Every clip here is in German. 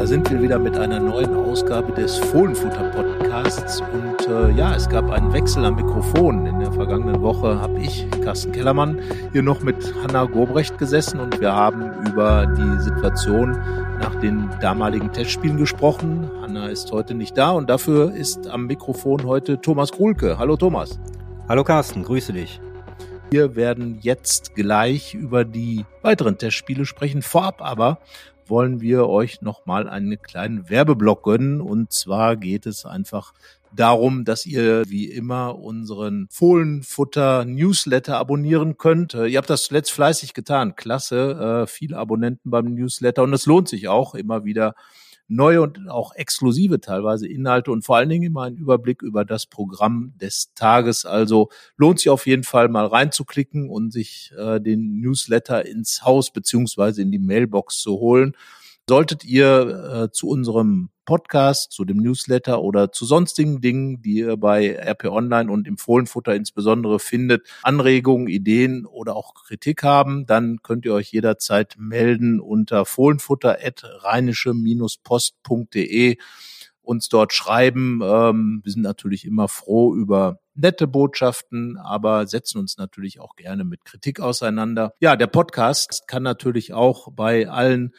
da sind wir wieder mit einer neuen Ausgabe des Fohlenfutter Podcasts. Und äh, ja, es gab einen Wechsel am Mikrofon. In der vergangenen Woche habe ich, Carsten Kellermann, hier noch mit Hanna Gobrecht gesessen und wir haben über die Situation nach den damaligen Testspielen gesprochen. Hanna ist heute nicht da und dafür ist am Mikrofon heute Thomas Krulke. Hallo Thomas. Hallo Carsten, grüße dich. Wir werden jetzt gleich über die weiteren Testspiele sprechen. Vorab aber wollen wir euch nochmal einen kleinen Werbeblock gönnen. Und zwar geht es einfach darum, dass ihr wie immer unseren Fohlenfutter Newsletter abonnieren könnt. Ihr habt das zuletzt fleißig getan. Klasse. Äh, viele Abonnenten beim Newsletter und es lohnt sich auch immer wieder neue und auch exklusive teilweise Inhalte und vor allen Dingen immer einen Überblick über das Programm des Tages. Also lohnt sich auf jeden Fall mal reinzuklicken und sich äh, den Newsletter ins Haus beziehungsweise in die Mailbox zu holen. Solltet ihr äh, zu unserem Podcast, zu dem Newsletter oder zu sonstigen Dingen, die ihr bei RP Online und im Fohlenfutter insbesondere findet, Anregungen, Ideen oder auch Kritik haben, dann könnt ihr euch jederzeit melden unter fohlenfutter.rheinische-post.de uns dort schreiben. Ähm, wir sind natürlich immer froh über nette Botschaften, aber setzen uns natürlich auch gerne mit Kritik auseinander. Ja, der Podcast kann natürlich auch bei allen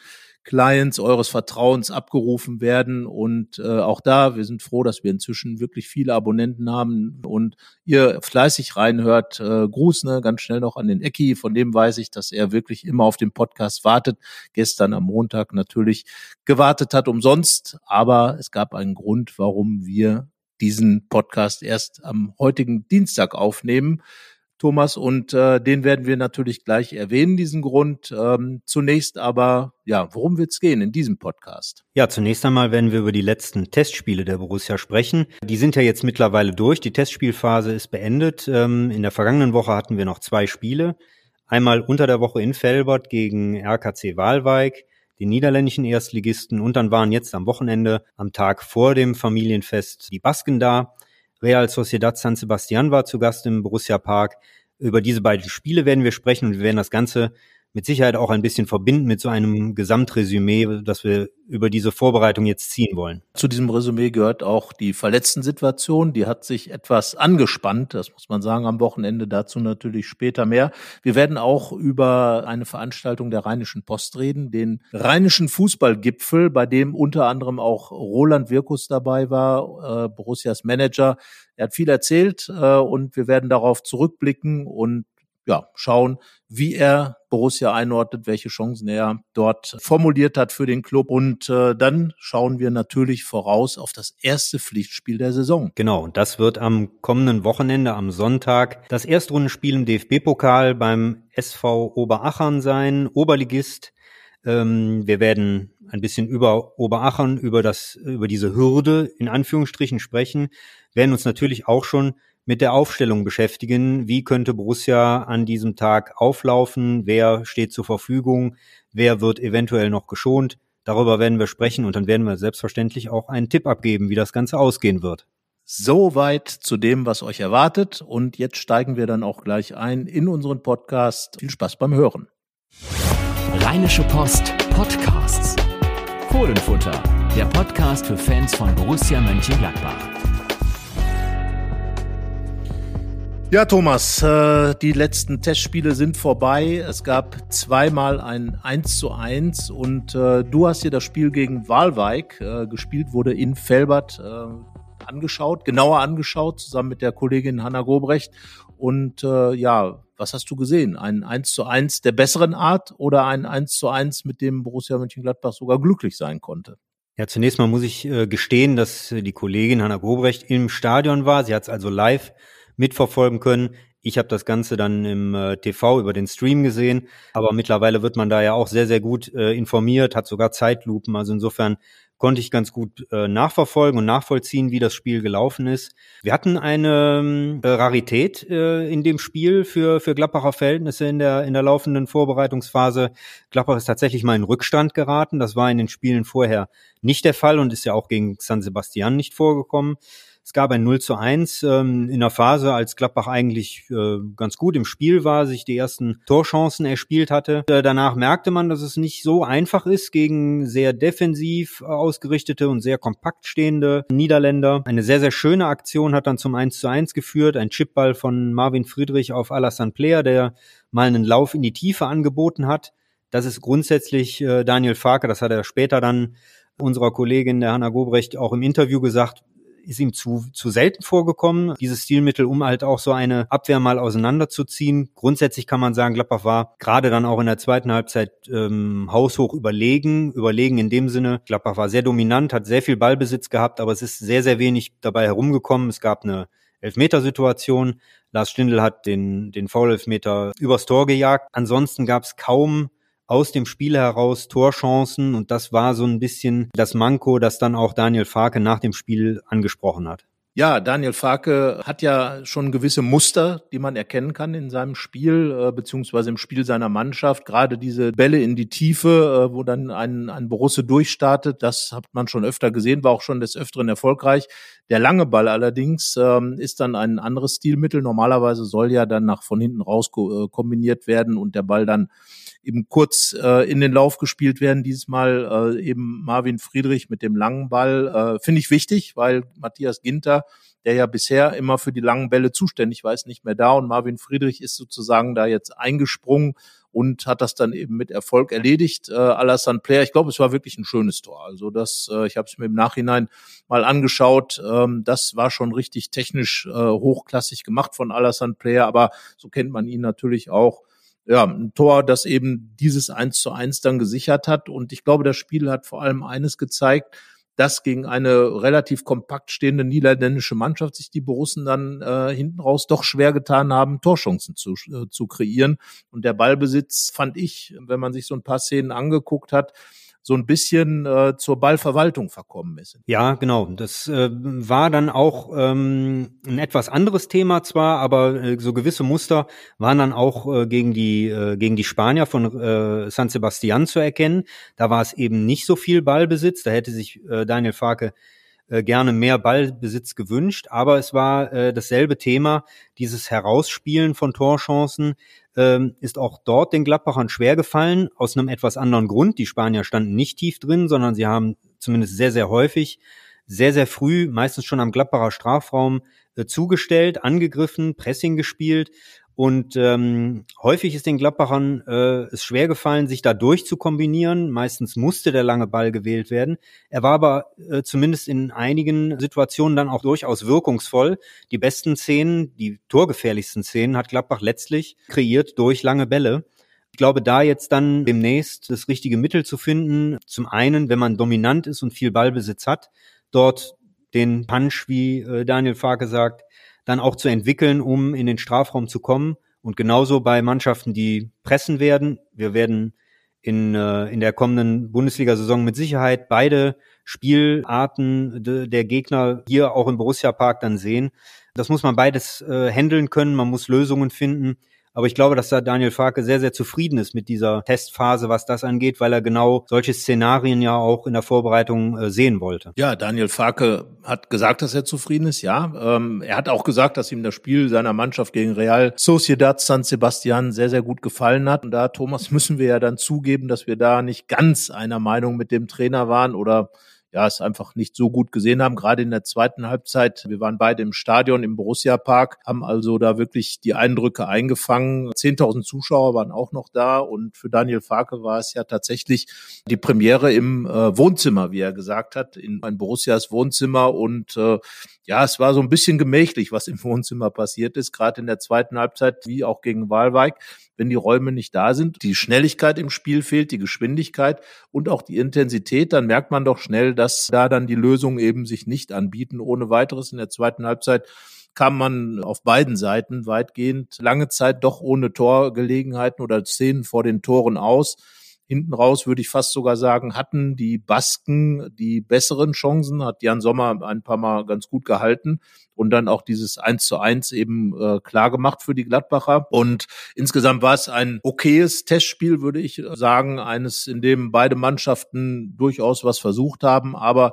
Clients eures Vertrauens abgerufen werden. Und äh, auch da, wir sind froh, dass wir inzwischen wirklich viele Abonnenten haben und ihr fleißig reinhört. Äh, Gruß ne, ganz schnell noch an den Ecki, von dem weiß ich, dass er wirklich immer auf den Podcast wartet. Gestern am Montag natürlich gewartet hat umsonst, aber es gab einen Grund, warum wir diesen Podcast erst am heutigen Dienstag aufnehmen. Thomas, und äh, den werden wir natürlich gleich erwähnen, diesen Grund. Ähm, zunächst aber, ja, worum wird's gehen in diesem Podcast? Ja, zunächst einmal werden wir über die letzten Testspiele der Borussia sprechen. Die sind ja jetzt mittlerweile durch. Die Testspielphase ist beendet. Ähm, in der vergangenen Woche hatten wir noch zwei Spiele. Einmal unter der Woche in Felbert gegen RKC Walwijk, den niederländischen Erstligisten. Und dann waren jetzt am Wochenende, am Tag vor dem Familienfest, die Basken da. Real Sociedad San Sebastian war zu Gast im Borussia Park. Über diese beiden Spiele werden wir sprechen und wir werden das Ganze mit Sicherheit auch ein bisschen verbinden mit so einem Gesamtresümee, das wir über diese Vorbereitung jetzt ziehen wollen. Zu diesem Resümee gehört auch die Verletzten-Situation. Die hat sich etwas angespannt, das muss man sagen, am Wochenende. Dazu natürlich später mehr. Wir werden auch über eine Veranstaltung der Rheinischen Post reden, den Rheinischen Fußballgipfel, bei dem unter anderem auch Roland Wirkus dabei war, äh, Borussias Manager. Er hat viel erzählt äh, und wir werden darauf zurückblicken und ja, schauen, wie er Borussia einordnet, welche Chancen er dort formuliert hat für den Club. Und äh, dann schauen wir natürlich voraus auf das erste Pflichtspiel der Saison. Genau, und das wird am kommenden Wochenende, am Sonntag, das Erstrundenspiel im DFB-Pokal beim SV Oberachern sein, Oberligist. Ähm, wir werden ein bisschen über Oberachern, über das, über diese Hürde in Anführungsstrichen sprechen, werden uns natürlich auch schon mit der Aufstellung beschäftigen. Wie könnte Borussia an diesem Tag auflaufen? Wer steht zur Verfügung? Wer wird eventuell noch geschont? Darüber werden wir sprechen und dann werden wir selbstverständlich auch einen Tipp abgeben, wie das Ganze ausgehen wird. Soweit zu dem, was euch erwartet. Und jetzt steigen wir dann auch gleich ein in unseren Podcast. Viel Spaß beim Hören. Rheinische Post Podcasts. Fohlenfutter, der Podcast für Fans von Borussia Mönchengladbach. Ja, Thomas, äh, die letzten Testspiele sind vorbei. Es gab zweimal ein 1 zu 1 und äh, du hast dir das Spiel gegen Walwijk äh, gespielt, wurde in Felbert äh, angeschaut, genauer angeschaut, zusammen mit der Kollegin Hanna Gobrecht. Und äh, ja, was hast du gesehen? Ein 1 zu 1 der besseren Art oder ein 1 zu 1, mit dem Borussia Mönchengladbach sogar glücklich sein konnte? Ja, zunächst mal muss ich äh, gestehen, dass die Kollegin Hanna Gobrecht im Stadion war. Sie hat es also live mitverfolgen können. Ich habe das Ganze dann im äh, TV über den Stream gesehen, aber mittlerweile wird man da ja auch sehr, sehr gut äh, informiert, hat sogar Zeitlupen. Also insofern konnte ich ganz gut äh, nachverfolgen und nachvollziehen, wie das Spiel gelaufen ist. Wir hatten eine äh, Rarität äh, in dem Spiel für, für Gladbacher Verhältnisse in der, in der laufenden Vorbereitungsphase. Gladbach ist tatsächlich mal in Rückstand geraten. Das war in den Spielen vorher nicht der Fall und ist ja auch gegen San Sebastian nicht vorgekommen. Es gab ein 0 zu 1 ähm, in der Phase, als Gladbach eigentlich äh, ganz gut im Spiel war, sich die ersten Torchancen erspielt hatte. Äh, danach merkte man, dass es nicht so einfach ist gegen sehr defensiv ausgerichtete und sehr kompakt stehende Niederländer. Eine sehr, sehr schöne Aktion hat dann zum 1 zu 1 geführt. Ein Chipball von Marvin Friedrich auf Alassane Player, der mal einen Lauf in die Tiefe angeboten hat. Das ist grundsätzlich äh, Daniel Farke, das hat er später dann unserer Kollegin der Hanna Gobrecht auch im Interview gesagt, ist ihm zu, zu selten vorgekommen, dieses Stilmittel, um halt auch so eine Abwehr mal auseinanderzuziehen. Grundsätzlich kann man sagen, Gladbach war gerade dann auch in der zweiten Halbzeit ähm, haushoch überlegen. Überlegen in dem Sinne, Gladbach war sehr dominant, hat sehr viel Ballbesitz gehabt, aber es ist sehr, sehr wenig dabei herumgekommen. Es gab eine Elfmetersituation. Lars Stindl hat den, den Foul-Elfmeter übers Tor gejagt. Ansonsten gab es kaum aus dem Spiel heraus Torchancen und das war so ein bisschen das Manko, das dann auch Daniel Farke nach dem Spiel angesprochen hat. Ja, Daniel Farke hat ja schon gewisse Muster, die man erkennen kann in seinem Spiel, äh, beziehungsweise im Spiel seiner Mannschaft. Gerade diese Bälle in die Tiefe, äh, wo dann ein, ein Borusse durchstartet, das hat man schon öfter gesehen, war auch schon des Öfteren erfolgreich. Der lange Ball allerdings ähm, ist dann ein anderes Stilmittel. Normalerweise soll ja dann nach von hinten raus äh, kombiniert werden und der Ball dann eben kurz äh, in den Lauf gespielt werden. Diesmal äh, eben Marvin Friedrich mit dem langen Ball. Äh, Finde ich wichtig, weil Matthias Ginter, der ja bisher immer für die langen Bälle zuständig war, ist nicht mehr da und Marvin Friedrich ist sozusagen da jetzt eingesprungen und hat das dann eben mit Erfolg erledigt. Äh, Alassane Player, ich glaube, es war wirklich ein schönes Tor. Also das, äh, ich habe es mir im Nachhinein mal angeschaut. Ähm, das war schon richtig technisch äh, hochklassig gemacht von Alassane Player, aber so kennt man ihn natürlich auch ja, ein Tor, das eben dieses eins zu eins dann gesichert hat. Und ich glaube, das Spiel hat vor allem eines gezeigt, dass gegen eine relativ kompakt stehende niederländische Mannschaft sich die Borussen dann äh, hinten raus doch schwer getan haben, Torchancen zu, äh, zu kreieren. Und der Ballbesitz fand ich, wenn man sich so ein paar Szenen angeguckt hat, so ein bisschen äh, zur Ballverwaltung verkommen ist. Ja, genau. Das äh, war dann auch ähm, ein etwas anderes Thema zwar, aber äh, so gewisse Muster waren dann auch äh, gegen die äh, gegen die Spanier von äh, San Sebastian zu erkennen. Da war es eben nicht so viel Ballbesitz. Da hätte sich äh, Daniel Farke äh, gerne mehr Ballbesitz gewünscht, aber es war äh, dasselbe Thema, dieses Herausspielen von Torchancen ähm, ist auch dort den Gladbachern schwer gefallen, aus einem etwas anderen Grund. Die Spanier standen nicht tief drin, sondern sie haben zumindest sehr, sehr häufig, sehr, sehr früh, meistens schon am Gladbacher Strafraum, äh, zugestellt, angegriffen, Pressing gespielt. Und ähm, häufig ist den Gladbachern äh, es schwer gefallen, sich da durchzukombinieren. Meistens musste der lange Ball gewählt werden. Er war aber äh, zumindest in einigen Situationen dann auch durchaus wirkungsvoll. Die besten Szenen, die torgefährlichsten Szenen hat Gladbach letztlich kreiert durch lange Bälle. Ich glaube, da jetzt dann demnächst das richtige Mittel zu finden, zum einen, wenn man dominant ist und viel Ballbesitz hat, dort den Punch, wie äh, Daniel Farke sagt, dann auch zu entwickeln, um in den Strafraum zu kommen. Und genauso bei Mannschaften, die pressen werden. Wir werden in, äh, in der kommenden Bundesliga-Saison mit Sicherheit beide Spielarten de, der Gegner hier auch im Borussia Park dann sehen. Das muss man beides äh, handeln können. Man muss Lösungen finden. Aber ich glaube, dass da Daniel Farke sehr, sehr zufrieden ist mit dieser Testphase, was das angeht, weil er genau solche Szenarien ja auch in der Vorbereitung äh, sehen wollte. Ja, Daniel Farke hat gesagt, dass er zufrieden ist, ja. Ähm, er hat auch gesagt, dass ihm das Spiel seiner Mannschaft gegen Real Sociedad San Sebastian sehr, sehr gut gefallen hat. Und da, Thomas, müssen wir ja dann zugeben, dass wir da nicht ganz einer Meinung mit dem Trainer waren oder ja, es einfach nicht so gut gesehen haben, gerade in der zweiten Halbzeit. Wir waren beide im Stadion im Borussia Park, haben also da wirklich die Eindrücke eingefangen. 10.000 Zuschauer waren auch noch da und für Daniel Farke war es ja tatsächlich die Premiere im äh, Wohnzimmer, wie er gesagt hat, in ein Borussias Wohnzimmer und äh, ja, es war so ein bisschen gemächlich, was im Wohnzimmer passiert ist, gerade in der zweiten Halbzeit, wie auch gegen Walweig, wenn die Räume nicht da sind. Die Schnelligkeit im Spiel fehlt, die Geschwindigkeit und auch die Intensität. Dann merkt man doch schnell, dass da dann die Lösungen eben sich nicht anbieten. Ohne weiteres in der zweiten Halbzeit kam man auf beiden Seiten weitgehend lange Zeit doch ohne Torgelegenheiten oder Szenen vor den Toren aus hinten raus würde ich fast sogar sagen, hatten die Basken die besseren Chancen, hat Jan Sommer ein paar Mal ganz gut gehalten und dann auch dieses 1 zu 1 eben äh, klar gemacht für die Gladbacher. Und insgesamt war es ein okayes Testspiel, würde ich sagen, eines, in dem beide Mannschaften durchaus was versucht haben, aber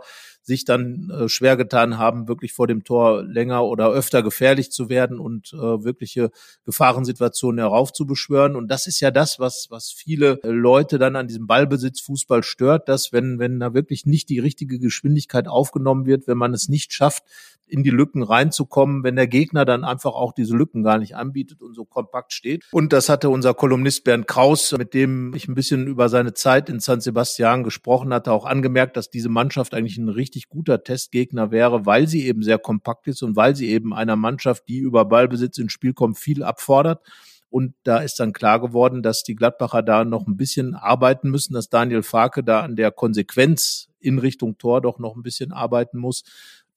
sich dann äh, schwer getan haben, wirklich vor dem Tor länger oder öfter gefährlich zu werden und äh, wirkliche Gefahrensituationen heraufzubeschwören. Und das ist ja das, was, was viele Leute dann an diesem Ballbesitzfußball stört, dass wenn, wenn da wirklich nicht die richtige Geschwindigkeit aufgenommen wird, wenn man es nicht schafft, in die Lücken reinzukommen, wenn der Gegner dann einfach auch diese Lücken gar nicht anbietet und so kompakt steht. Und das hatte unser Kolumnist Bernd Kraus, mit dem ich ein bisschen über seine Zeit in San Sebastian gesprochen hatte, auch angemerkt, dass diese Mannschaft eigentlich ein richtig guter Testgegner wäre, weil sie eben sehr kompakt ist und weil sie eben einer Mannschaft, die über Ballbesitz ins Spiel kommt, viel abfordert. Und da ist dann klar geworden, dass die Gladbacher da noch ein bisschen arbeiten müssen, dass Daniel Farke da an der Konsequenz in Richtung Tor doch noch ein bisschen arbeiten muss.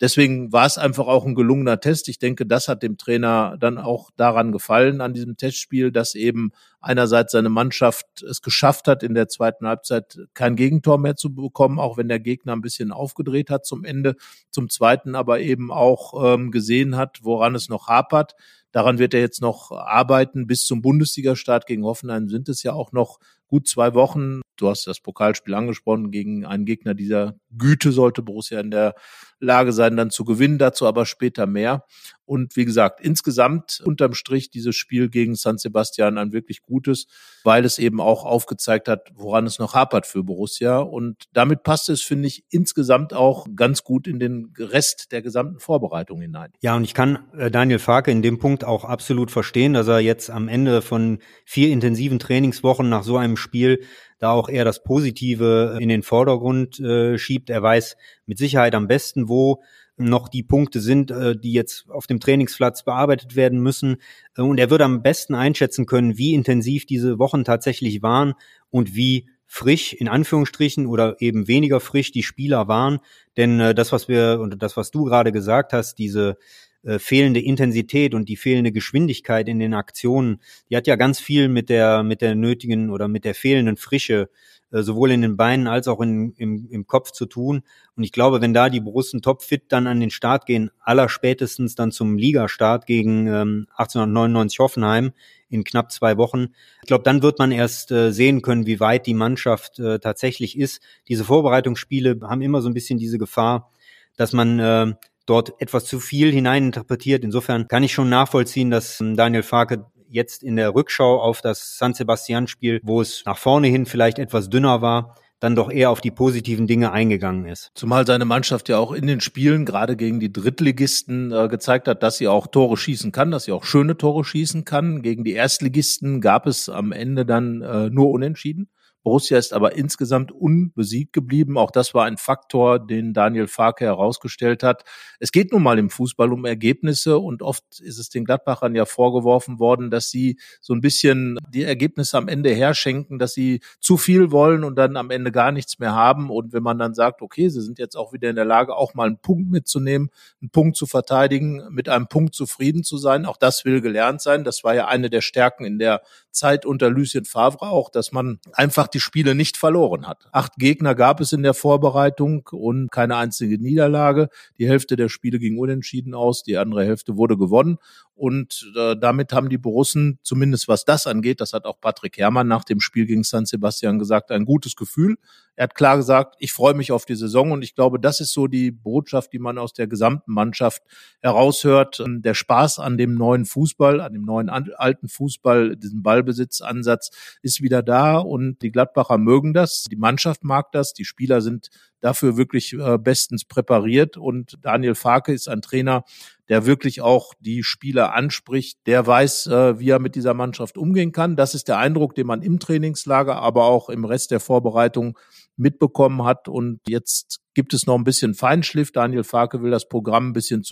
Deswegen war es einfach auch ein gelungener Test. Ich denke, das hat dem Trainer dann auch daran gefallen an diesem Testspiel, dass eben einerseits seine Mannschaft es geschafft hat, in der zweiten Halbzeit kein Gegentor mehr zu bekommen, auch wenn der Gegner ein bisschen aufgedreht hat zum Ende. Zum zweiten aber eben auch ähm, gesehen hat, woran es noch hapert. Daran wird er jetzt noch arbeiten. Bis zum Bundesligastart gegen Hoffenheim sind es ja auch noch gut zwei Wochen. Du hast das Pokalspiel angesprochen. Gegen einen Gegner dieser Güte sollte Borussia in der Lage sein, dann zu gewinnen. Dazu aber später mehr. Und wie gesagt, insgesamt unterm Strich dieses Spiel gegen San Sebastian ein wirklich gutes, weil es eben auch aufgezeigt hat, woran es noch hapert für Borussia. Und damit passt es, finde ich, insgesamt auch ganz gut in den Rest der gesamten Vorbereitung hinein. Ja, und ich kann äh, Daniel Farke in dem Punkt auch absolut verstehen, dass er jetzt am Ende von vier intensiven Trainingswochen nach so einem Spiel da auch eher das Positive in den Vordergrund äh, schiebt. Er weiß mit Sicherheit am besten, wo noch die Punkte sind, äh, die jetzt auf dem Trainingsplatz bearbeitet werden müssen. Äh, und er würde am besten einschätzen können, wie intensiv diese Wochen tatsächlich waren und wie frisch in Anführungsstrichen oder eben weniger frisch die Spieler waren. Denn äh, das, was wir und das, was du gerade gesagt hast, diese äh, fehlende Intensität und die fehlende Geschwindigkeit in den Aktionen, die hat ja ganz viel mit der, mit der nötigen oder mit der fehlenden Frische äh, sowohl in den Beinen als auch in, im, im Kopf zu tun. Und ich glaube, wenn da die Borussen topfit dann an den Start gehen, aller spätestens dann zum Ligastart gegen ähm, 1899 Hoffenheim in knapp zwei Wochen, ich glaube, dann wird man erst äh, sehen können, wie weit die Mannschaft äh, tatsächlich ist. Diese Vorbereitungsspiele haben immer so ein bisschen diese Gefahr, dass man äh, dort etwas zu viel hineininterpretiert. Insofern kann ich schon nachvollziehen, dass ähm, Daniel Farke jetzt in der Rückschau auf das San Sebastian-Spiel, wo es nach vorne hin vielleicht etwas dünner war, dann doch eher auf die positiven Dinge eingegangen ist. Zumal seine Mannschaft ja auch in den Spielen gerade gegen die Drittligisten äh, gezeigt hat, dass sie auch Tore schießen kann, dass sie auch schöne Tore schießen kann. Gegen die Erstligisten gab es am Ende dann äh, nur Unentschieden. Borussia ist aber insgesamt unbesiegt geblieben. Auch das war ein Faktor, den Daniel Farke herausgestellt hat. Es geht nun mal im Fußball um Ergebnisse und oft ist es den Gladbachern ja vorgeworfen worden, dass sie so ein bisschen die Ergebnisse am Ende herschenken, dass sie zu viel wollen und dann am Ende gar nichts mehr haben. Und wenn man dann sagt, okay, sie sind jetzt auch wieder in der Lage, auch mal einen Punkt mitzunehmen, einen Punkt zu verteidigen, mit einem Punkt zufrieden zu sein, auch das will gelernt sein. Das war ja eine der Stärken in der Zeit unter Lucien Favre auch, dass man einfach die Spiele nicht verloren hat. Acht Gegner gab es in der Vorbereitung und keine einzige Niederlage. Die Hälfte der Spiele ging unentschieden aus, die andere Hälfte wurde gewonnen. Und äh, damit haben die Borussen, zumindest was das angeht, das hat auch Patrick Herrmann nach dem Spiel gegen San Sebastian gesagt, ein gutes Gefühl. Er hat klar gesagt, ich freue mich auf die Saison und ich glaube, das ist so die Botschaft, die man aus der gesamten Mannschaft heraushört. Ähm, der Spaß an dem neuen Fußball, an dem neuen alten Fußball, diesem Ballbesitzansatz ist wieder da und die Gladbacher mögen das, die Mannschaft mag das, die Spieler sind dafür wirklich äh, bestens präpariert und Daniel Farke ist ein Trainer, der wirklich auch die Spieler anspricht, der weiß, äh, wie er mit dieser Mannschaft umgehen kann. Das ist der Eindruck, den man im Trainingslager, aber auch im Rest der Vorbereitung mitbekommen hat. Und jetzt gibt es noch ein bisschen Feinschliff. Daniel Farke will das Programm ein bisschen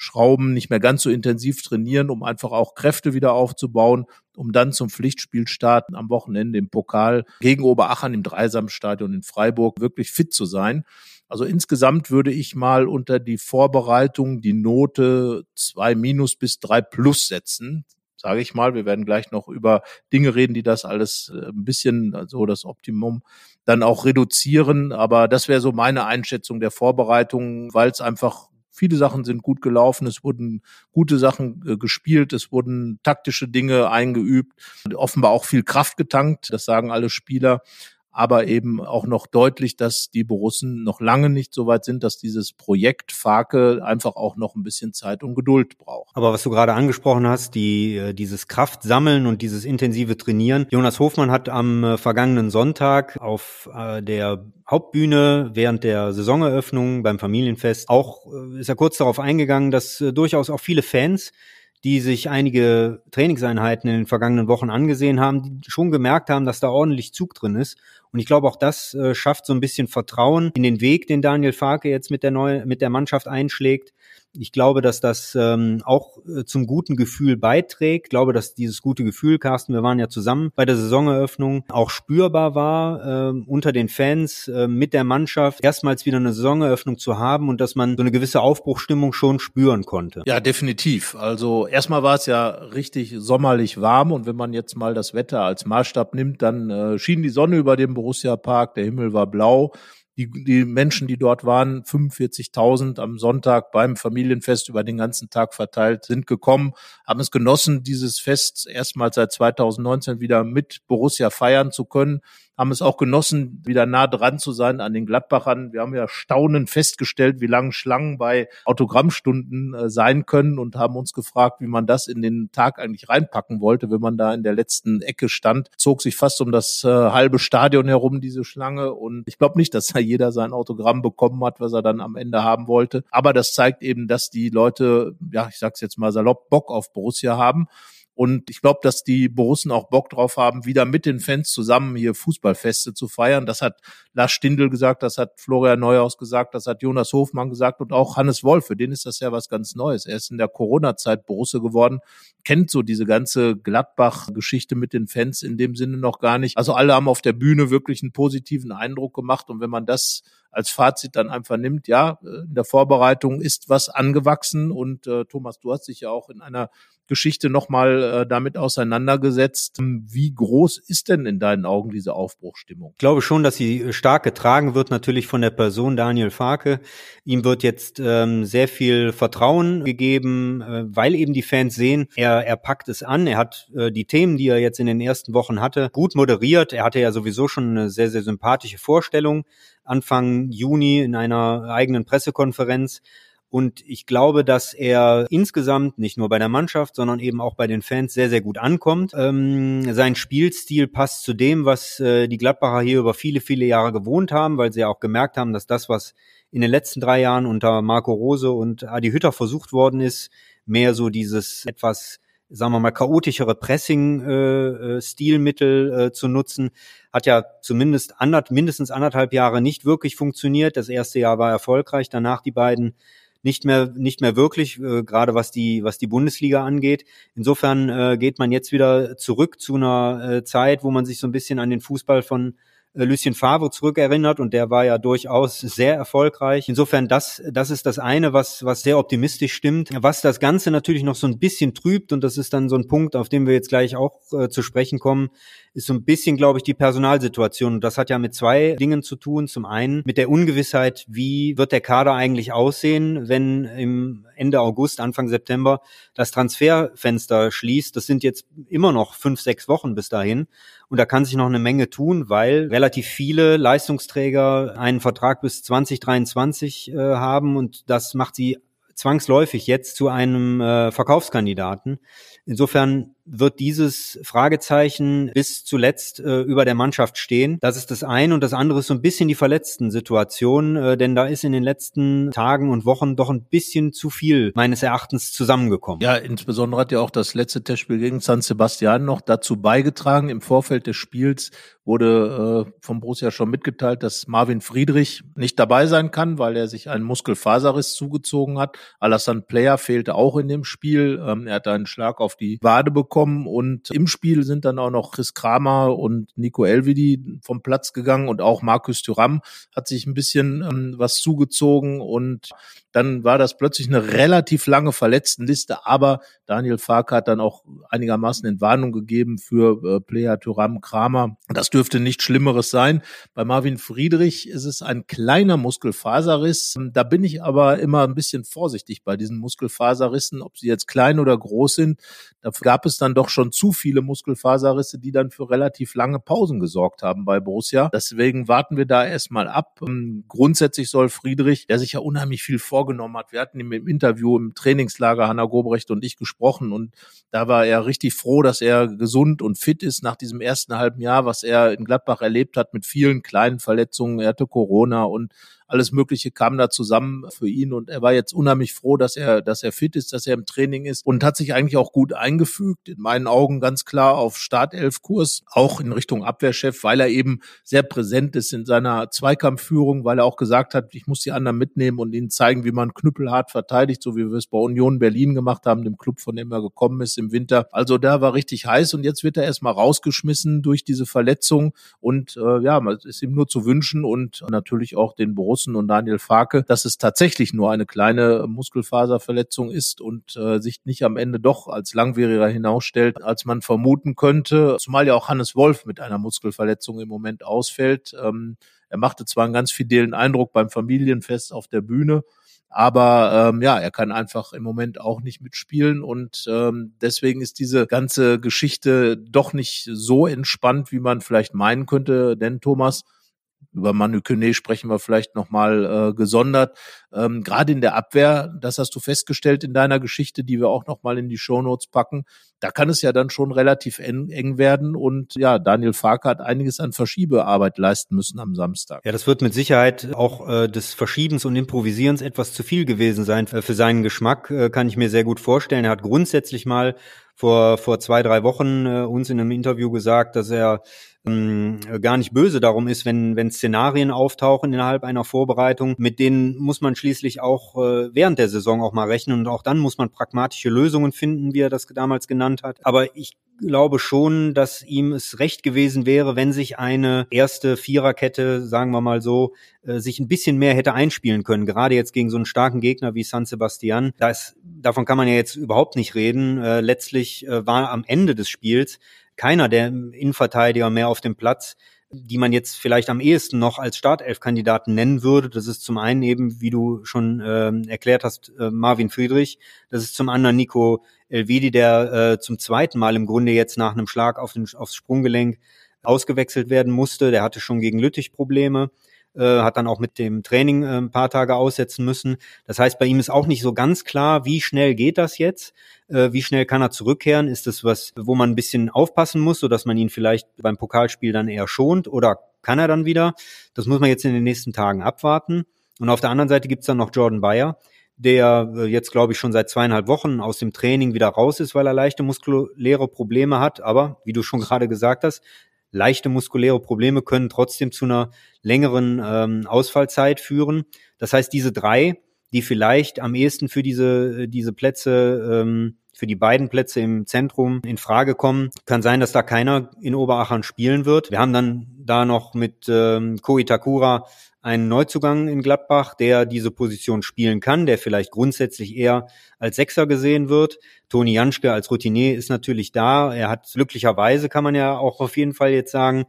zurückschrauben, nicht mehr ganz so intensiv trainieren, um einfach auch Kräfte wieder aufzubauen, um dann zum Pflichtspielstart am Wochenende im Pokal gegen Oberachern im Dreisamstadion in Freiburg wirklich fit zu sein. Also insgesamt würde ich mal unter die Vorbereitung die Note zwei minus bis drei plus setzen sage ich mal. Wir werden gleich noch über Dinge reden, die das alles äh, ein bisschen, also das Optimum dann auch reduzieren. Aber das wäre so meine Einschätzung der Vorbereitung, weil es einfach viele Sachen sind gut gelaufen, es wurden gute Sachen äh, gespielt, es wurden taktische Dinge eingeübt, offenbar auch viel Kraft getankt, das sagen alle Spieler. Aber eben auch noch deutlich, dass die Borussen noch lange nicht so weit sind, dass dieses Projekt Farke einfach auch noch ein bisschen Zeit und Geduld braucht. Aber was du gerade angesprochen hast, die, äh, dieses Kraftsammeln und dieses intensive Trainieren. Jonas Hofmann hat am äh, vergangenen Sonntag auf äh, der Hauptbühne während der Saisoneröffnung beim Familienfest auch, ist er kurz darauf eingegangen, dass durchaus auch viele Fans die sich einige Trainingseinheiten in den vergangenen Wochen angesehen haben, die schon gemerkt haben, dass da ordentlich Zug drin ist. Und ich glaube, auch das äh, schafft so ein bisschen Vertrauen in den Weg, den Daniel Farke jetzt mit der neue, mit der Mannschaft einschlägt. Ich glaube, dass das ähm, auch äh, zum guten Gefühl beiträgt. Ich glaube, dass dieses gute Gefühl, Carsten, wir waren ja zusammen bei der Saisoneröffnung, auch spürbar war äh, unter den Fans äh, mit der Mannschaft, erstmals wieder eine Saisoneröffnung zu haben und dass man so eine gewisse Aufbruchstimmung schon spüren konnte. Ja, definitiv. Also erstmal war es ja richtig sommerlich warm und wenn man jetzt mal das Wetter als Maßstab nimmt, dann äh, schien die Sonne über dem Borussia Park, der Himmel war blau die, die Menschen, die dort waren, 45.000 am Sonntag beim Familienfest über den ganzen Tag verteilt, sind gekommen, haben es genossen, dieses Fest erstmals seit 2019 wieder mit Borussia feiern zu können, haben es auch genossen, wieder nah dran zu sein an den Gladbachern. Wir haben ja staunend festgestellt, wie lange Schlangen bei Autogrammstunden äh, sein können und haben uns gefragt, wie man das in den Tag eigentlich reinpacken wollte, wenn man da in der letzten Ecke stand. Zog sich fast um das äh, halbe Stadion herum, diese Schlange. Und ich glaube nicht, dass da jeder sein Autogramm bekommen hat, was er dann am Ende haben wollte. Aber das zeigt eben, dass die Leute, ja, ich sag's jetzt mal salopp, Bock auf Borussia haben. Und ich glaube, dass die Borussen auch Bock drauf haben, wieder mit den Fans zusammen hier Fußballfeste zu feiern. Das hat Lars Stindl gesagt, das hat Florian Neuhaus gesagt, das hat Jonas Hofmann gesagt und auch Hannes Wolf. Für den ist das ja was ganz Neues. Er ist in der Corona-Zeit Borusse geworden, kennt so diese ganze Gladbach-Geschichte mit den Fans in dem Sinne noch gar nicht. Also alle haben auf der Bühne wirklich einen positiven Eindruck gemacht. Und wenn man das als Fazit dann einfach nimmt, ja, in der Vorbereitung ist was angewachsen und äh, Thomas, du hast dich ja auch in einer Geschichte nochmal äh, damit auseinandergesetzt. Wie groß ist denn in deinen Augen diese Aufbruchstimmung? Ich glaube schon, dass sie stark getragen wird, natürlich von der Person Daniel Farke. Ihm wird jetzt ähm, sehr viel Vertrauen gegeben, äh, weil eben die Fans sehen, er, er packt es an. Er hat äh, die Themen, die er jetzt in den ersten Wochen hatte, gut moderiert. Er hatte ja sowieso schon eine sehr, sehr sympathische Vorstellung Anfang Juni in einer eigenen Pressekonferenz. Und ich glaube, dass er insgesamt nicht nur bei der Mannschaft, sondern eben auch bei den Fans sehr, sehr gut ankommt. Ähm, sein Spielstil passt zu dem, was äh, die Gladbacher hier über viele, viele Jahre gewohnt haben, weil sie ja auch gemerkt haben, dass das, was in den letzten drei Jahren unter Marco Rose und Adi Hütter versucht worden ist, mehr so dieses etwas sagen wir mal, chaotischere Pressing-Stilmittel äh, äh, zu nutzen, hat ja zumindest andert, mindestens anderthalb Jahre nicht wirklich funktioniert. Das erste Jahr war erfolgreich, danach die beiden nicht mehr nicht mehr wirklich, äh, gerade was die was die Bundesliga angeht. Insofern äh, geht man jetzt wieder zurück zu einer äh, Zeit, wo man sich so ein bisschen an den Fußball von Lucien Favre zurückerinnert und der war ja durchaus sehr erfolgreich. Insofern das das ist das eine, was was sehr optimistisch stimmt. Was das Ganze natürlich noch so ein bisschen trübt und das ist dann so ein Punkt, auf den wir jetzt gleich auch äh, zu sprechen kommen, ist so ein bisschen, glaube ich, die Personalsituation. Und das hat ja mit zwei Dingen zu tun. Zum einen mit der Ungewissheit, wie wird der Kader eigentlich aussehen, wenn im Ende August, Anfang September das Transferfenster schließt. Das sind jetzt immer noch fünf, sechs Wochen bis dahin. Und da kann sich noch eine Menge tun, weil relativ viele Leistungsträger einen Vertrag bis 2023 äh, haben und das macht sie zwangsläufig jetzt zu einem äh, Verkaufskandidaten. Insofern wird dieses Fragezeichen bis zuletzt äh, über der Mannschaft stehen. Das ist das eine. Und das andere ist so ein bisschen die verletzten Situation, äh, denn da ist in den letzten Tagen und Wochen doch ein bisschen zu viel meines Erachtens zusammengekommen. Ja, insbesondere hat ja auch das letzte Testspiel gegen San Sebastian noch dazu beigetragen. Im Vorfeld des Spiels wurde äh, vom Borussia schon mitgeteilt, dass Marvin Friedrich nicht dabei sein kann, weil er sich einen Muskelfaserriss zugezogen hat. Alassane Player fehlte auch in dem Spiel. Ähm, er hat einen Schlag auf die Wade bekommen und im Spiel sind dann auch noch Chris Kramer und Nico Elvidi vom Platz gegangen und auch Markus Thuram hat sich ein bisschen ähm, was zugezogen und dann war das plötzlich eine relativ lange Verletztenliste, aber Daniel Fark hat dann auch einigermaßen Entwarnung gegeben für äh, Player Thuram Kramer. Das dürfte nicht Schlimmeres sein. Bei Marvin Friedrich ist es ein kleiner Muskelfaserriss. Da bin ich aber immer ein bisschen vorsichtig bei diesen Muskelfaserrissen, ob sie jetzt klein oder groß sind. Da gab es dann doch schon zu viele Muskelfaserrisse, die dann für relativ lange Pausen gesorgt haben bei Borussia. Deswegen warten wir da erstmal ab. Grundsätzlich soll Friedrich, der sich ja unheimlich viel vorgenommen hat, wir hatten ihm im Interview im Trainingslager Hanna Gobrecht und ich gesprochen und da war er richtig froh, dass er gesund und fit ist nach diesem ersten halben Jahr, was er in Gladbach erlebt hat mit vielen kleinen Verletzungen. Er hatte Corona und alles Mögliche kam da zusammen für ihn und er war jetzt unheimlich froh, dass er, dass er fit ist, dass er im Training ist und hat sich eigentlich auch gut eingefügt. In meinen Augen ganz klar auf Startelfkurs, auch in Richtung Abwehrchef, weil er eben sehr präsent ist in seiner Zweikampfführung, weil er auch gesagt hat, ich muss die anderen mitnehmen und ihnen zeigen, wie man knüppelhart verteidigt, so wie wir es bei Union Berlin gemacht haben, dem Club, von dem er gekommen ist im Winter. Also da war richtig heiß und jetzt wird er erstmal rausgeschmissen durch diese Verletzung und äh, ja, es ist ihm nur zu wünschen und natürlich auch den Borussia Borussen und Daniel Farke, dass es tatsächlich nur eine kleine Muskelfaserverletzung ist und äh, sich nicht am Ende doch als langwieriger hinausstellt, als man vermuten könnte. Zumal ja auch Hannes Wolf mit einer Muskelverletzung im Moment ausfällt. Ähm, er machte zwar einen ganz fidelen Eindruck beim Familienfest auf der Bühne, aber ähm, ja, er kann einfach im Moment auch nicht mitspielen und ähm, deswegen ist diese ganze Geschichte doch nicht so entspannt, wie man vielleicht meinen könnte. Denn Thomas, über Manu Kone sprechen wir vielleicht nochmal äh, gesondert. Ähm, Gerade in der Abwehr, das hast du festgestellt in deiner Geschichte, die wir auch nochmal in die Shownotes packen. Da kann es ja dann schon relativ eng, eng werden. Und ja, Daniel Farke hat einiges an Verschiebearbeit leisten müssen am Samstag. Ja, das wird mit Sicherheit auch äh, des Verschiebens und Improvisierens etwas zu viel gewesen sein. Äh, für seinen Geschmack äh, kann ich mir sehr gut vorstellen. Er hat grundsätzlich mal vor, vor zwei, drei Wochen äh, uns in einem Interview gesagt, dass er ähm, gar nicht böse darum ist, wenn, wenn Szenarien auftauchen innerhalb einer Vorbereitung. Mit denen muss man schließlich auch äh, während der Saison auch mal rechnen und auch dann muss man pragmatische Lösungen finden, wie er das damals genannt hat. Aber ich glaube schon, dass ihm es recht gewesen wäre, wenn sich eine erste Viererkette, sagen wir mal so, äh, sich ein bisschen mehr hätte einspielen können. Gerade jetzt gegen so einen starken Gegner wie San Sebastian. Das, davon kann man ja jetzt überhaupt nicht reden. Äh, letztlich äh, war am Ende des Spiels keiner der Innenverteidiger mehr auf dem Platz, die man jetzt vielleicht am ehesten noch als Startelf-Kandidaten nennen würde. Das ist zum einen eben, wie du schon äh, erklärt hast, äh, Marvin Friedrich. Das ist zum anderen Nico Elvedi, der äh, zum zweiten Mal im Grunde jetzt nach einem Schlag auf den, aufs Sprunggelenk ausgewechselt werden musste. Der hatte schon gegen Lüttich Probleme. Äh, hat dann auch mit dem Training äh, ein paar Tage aussetzen müssen. Das heißt, bei ihm ist auch nicht so ganz klar, wie schnell geht das jetzt, äh, wie schnell kann er zurückkehren. Ist das was, wo man ein bisschen aufpassen muss, so dass man ihn vielleicht beim Pokalspiel dann eher schont oder kann er dann wieder? Das muss man jetzt in den nächsten Tagen abwarten. Und auf der anderen Seite gibt's dann noch Jordan Bayer, der jetzt, glaube ich, schon seit zweieinhalb Wochen aus dem Training wieder raus ist, weil er leichte muskuläre Probleme hat. Aber, wie du schon gerade gesagt hast, leichte muskuläre Probleme können trotzdem zu einer längeren ähm, Ausfallzeit führen. Das heißt, diese drei, die vielleicht am ehesten für diese, diese Plätze, ähm, für die beiden Plätze im Zentrum in Frage kommen, kann sein, dass da keiner in Oberachern spielen wird. Wir haben dann da noch mit ähm, Ko Itakura einen Neuzugang in Gladbach, der diese Position spielen kann, der vielleicht grundsätzlich eher als Sechser gesehen wird. Toni Janschke als Routinier ist natürlich da. Er hat glücklicherweise, kann man ja auch auf jeden Fall jetzt sagen,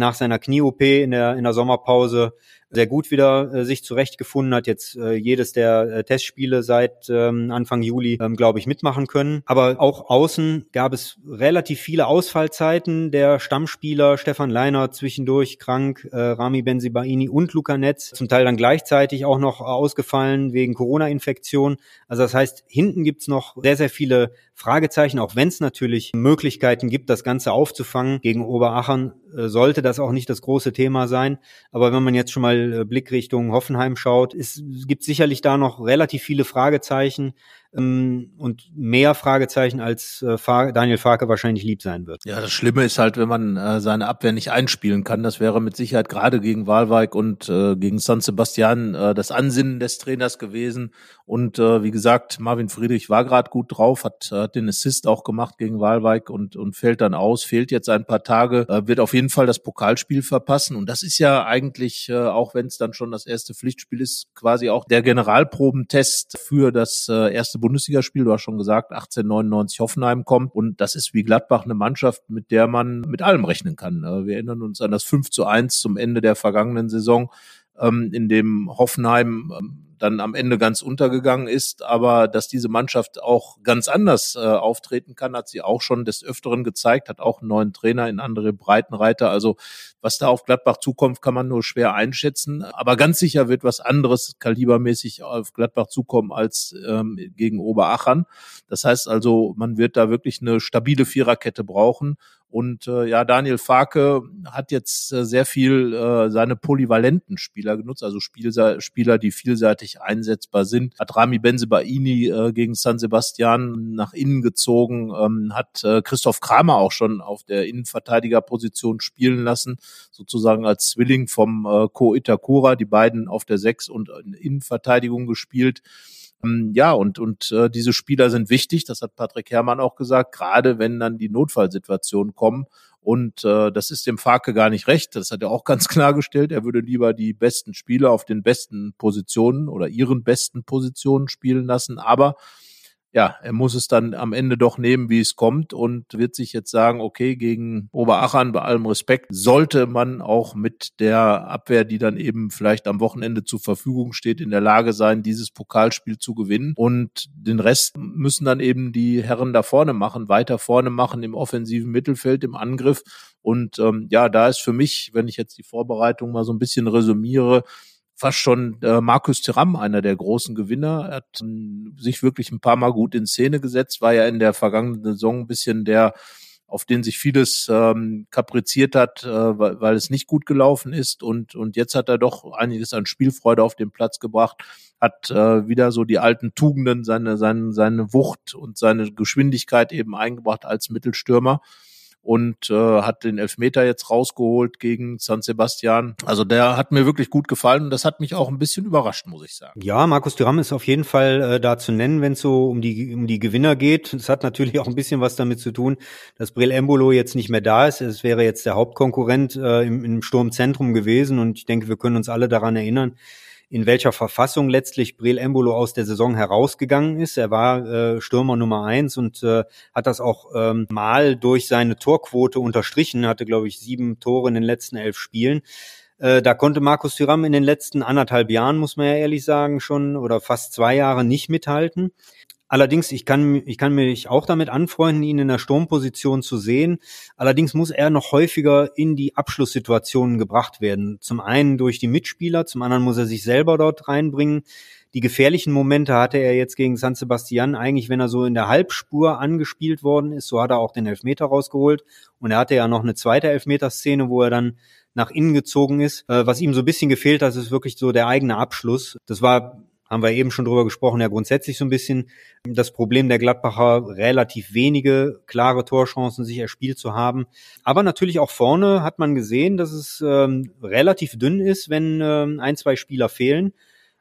nach seiner Knie-OP in der, in der Sommerpause sehr gut wieder äh, sich zurechtgefunden hat, jetzt äh, jedes der äh, Testspiele seit ähm, Anfang Juli, ähm, glaube ich, mitmachen können. Aber auch außen gab es relativ viele Ausfallzeiten der Stammspieler, Stefan Leiner zwischendurch krank, äh, Rami Benzibaini und Luca Netz, zum Teil dann gleichzeitig auch noch ausgefallen wegen Corona-Infektion. Also das heißt, hinten gibt's noch sehr, sehr viele Fragezeichen, auch wenn es natürlich Möglichkeiten gibt, das Ganze aufzufangen. Gegen Oberachern äh, sollte das auch nicht das große Thema sein. Aber wenn man jetzt schon mal äh, Blick Richtung Hoffenheim schaut, es gibt sicherlich da noch relativ viele Fragezeichen. Ähm, und mehr Fragezeichen als äh, Daniel Farke wahrscheinlich lieb sein wird. Ja, das Schlimme ist halt, wenn man äh, seine Abwehr nicht einspielen kann. Das wäre mit Sicherheit gerade gegen Walweig und äh, gegen San Sebastian das Ansinnen des Trainers gewesen. Und wie gesagt, Marvin Friedrich war gerade gut drauf, hat, hat den Assist auch gemacht gegen Walweig und, und fällt dann aus, fehlt jetzt ein paar Tage, wird auf jeden Fall das Pokalspiel verpassen. Und das ist ja eigentlich, auch wenn es dann schon das erste Pflichtspiel ist, quasi auch der Generalprobentest für das erste Bundesligaspiel. Du hast schon gesagt, 1899 Hoffenheim kommt. Und das ist wie Gladbach eine Mannschaft, mit der man mit allem rechnen kann. Wir erinnern uns an das 5 zu 1 zum Ende der vergangenen Saison, ähm, in dem Hoffenheim ähm, dann am Ende ganz untergegangen ist. Aber dass diese Mannschaft auch ganz anders äh, auftreten kann, hat sie auch schon des Öfteren gezeigt, hat auch einen neuen Trainer in andere Breitenreiter. Also was da auf Gladbach zukommt, kann man nur schwer einschätzen. Aber ganz sicher wird was anderes kalibermäßig auf Gladbach zukommen als ähm, gegen Oberachern. Das heißt also, man wird da wirklich eine stabile Viererkette brauchen. Und äh, ja, Daniel Farke hat jetzt äh, sehr viel äh, seine polyvalenten Spieler genutzt, also Spielsa Spieler, die vielseitig einsetzbar sind. Hat Rami Benzebaini äh, gegen San Sebastian nach innen gezogen, ähm, hat äh, Christoph Kramer auch schon auf der Innenverteidigerposition spielen lassen, sozusagen als Zwilling vom äh, Ko Itakura, die beiden auf der Sechs und in Innenverteidigung gespielt. Ähm, ja, und, und äh, diese Spieler sind wichtig, das hat Patrick Herrmann auch gesagt, gerade wenn dann die Notfallsituationen kommen. Und äh, das ist dem Farke gar nicht recht. Das hat er auch ganz klargestellt. Er würde lieber die besten Spieler auf den besten Positionen oder ihren besten Positionen spielen lassen. Aber ja, er muss es dann am Ende doch nehmen, wie es kommt und wird sich jetzt sagen, okay, gegen Oberachern bei allem Respekt sollte man auch mit der Abwehr, die dann eben vielleicht am Wochenende zur Verfügung steht, in der Lage sein, dieses Pokalspiel zu gewinnen. Und den Rest müssen dann eben die Herren da vorne machen, weiter vorne machen im offensiven Mittelfeld, im Angriff. Und ähm, ja, da ist für mich, wenn ich jetzt die Vorbereitung mal so ein bisschen resümiere, fast schon äh, Markus Thuram, einer der großen Gewinner. Er hat ähm, sich wirklich ein paar Mal gut in Szene gesetzt, war ja in der vergangenen Saison ein bisschen der, auf den sich vieles ähm, kapriziert hat, äh, weil, weil es nicht gut gelaufen ist. Und, und jetzt hat er doch einiges an Spielfreude auf den Platz gebracht, hat äh, wieder so die alten Tugenden, seine, seine, seine Wucht und seine Geschwindigkeit eben eingebracht als Mittelstürmer und äh, hat den Elfmeter jetzt rausgeholt gegen San Sebastian. Also der hat mir wirklich gut gefallen und das hat mich auch ein bisschen überrascht, muss ich sagen. Ja, Markus Thuram ist auf jeden Fall äh, da zu nennen, wenn es so um die, um die Gewinner geht. Es hat natürlich auch ein bisschen was damit zu tun, dass Brel Embolo jetzt nicht mehr da ist. Es wäre jetzt der Hauptkonkurrent äh, im, im Sturmzentrum gewesen und ich denke, wir können uns alle daran erinnern, in welcher Verfassung letztlich Breel Embolo aus der Saison herausgegangen ist. Er war äh, Stürmer Nummer eins und äh, hat das auch ähm, mal durch seine Torquote unterstrichen, hatte, glaube ich, sieben Tore in den letzten elf Spielen. Äh, da konnte Markus Thuram in den letzten anderthalb Jahren, muss man ja ehrlich sagen, schon oder fast zwei Jahre nicht mithalten. Allerdings, ich kann, ich kann mich auch damit anfreunden, ihn in der Sturmposition zu sehen. Allerdings muss er noch häufiger in die Abschlusssituationen gebracht werden. Zum einen durch die Mitspieler, zum anderen muss er sich selber dort reinbringen. Die gefährlichen Momente hatte er jetzt gegen San Sebastian eigentlich, wenn er so in der Halbspur angespielt worden ist, so hat er auch den Elfmeter rausgeholt. Und er hatte ja noch eine zweite Elfmeterszene, wo er dann nach innen gezogen ist. Äh, was ihm so ein bisschen gefehlt hat, ist wirklich so der eigene Abschluss. Das war haben wir eben schon drüber gesprochen, ja grundsätzlich so ein bisschen das Problem der Gladbacher, relativ wenige klare Torchancen sich erspielt zu haben. Aber natürlich auch vorne hat man gesehen, dass es ähm, relativ dünn ist, wenn ähm, ein, zwei Spieler fehlen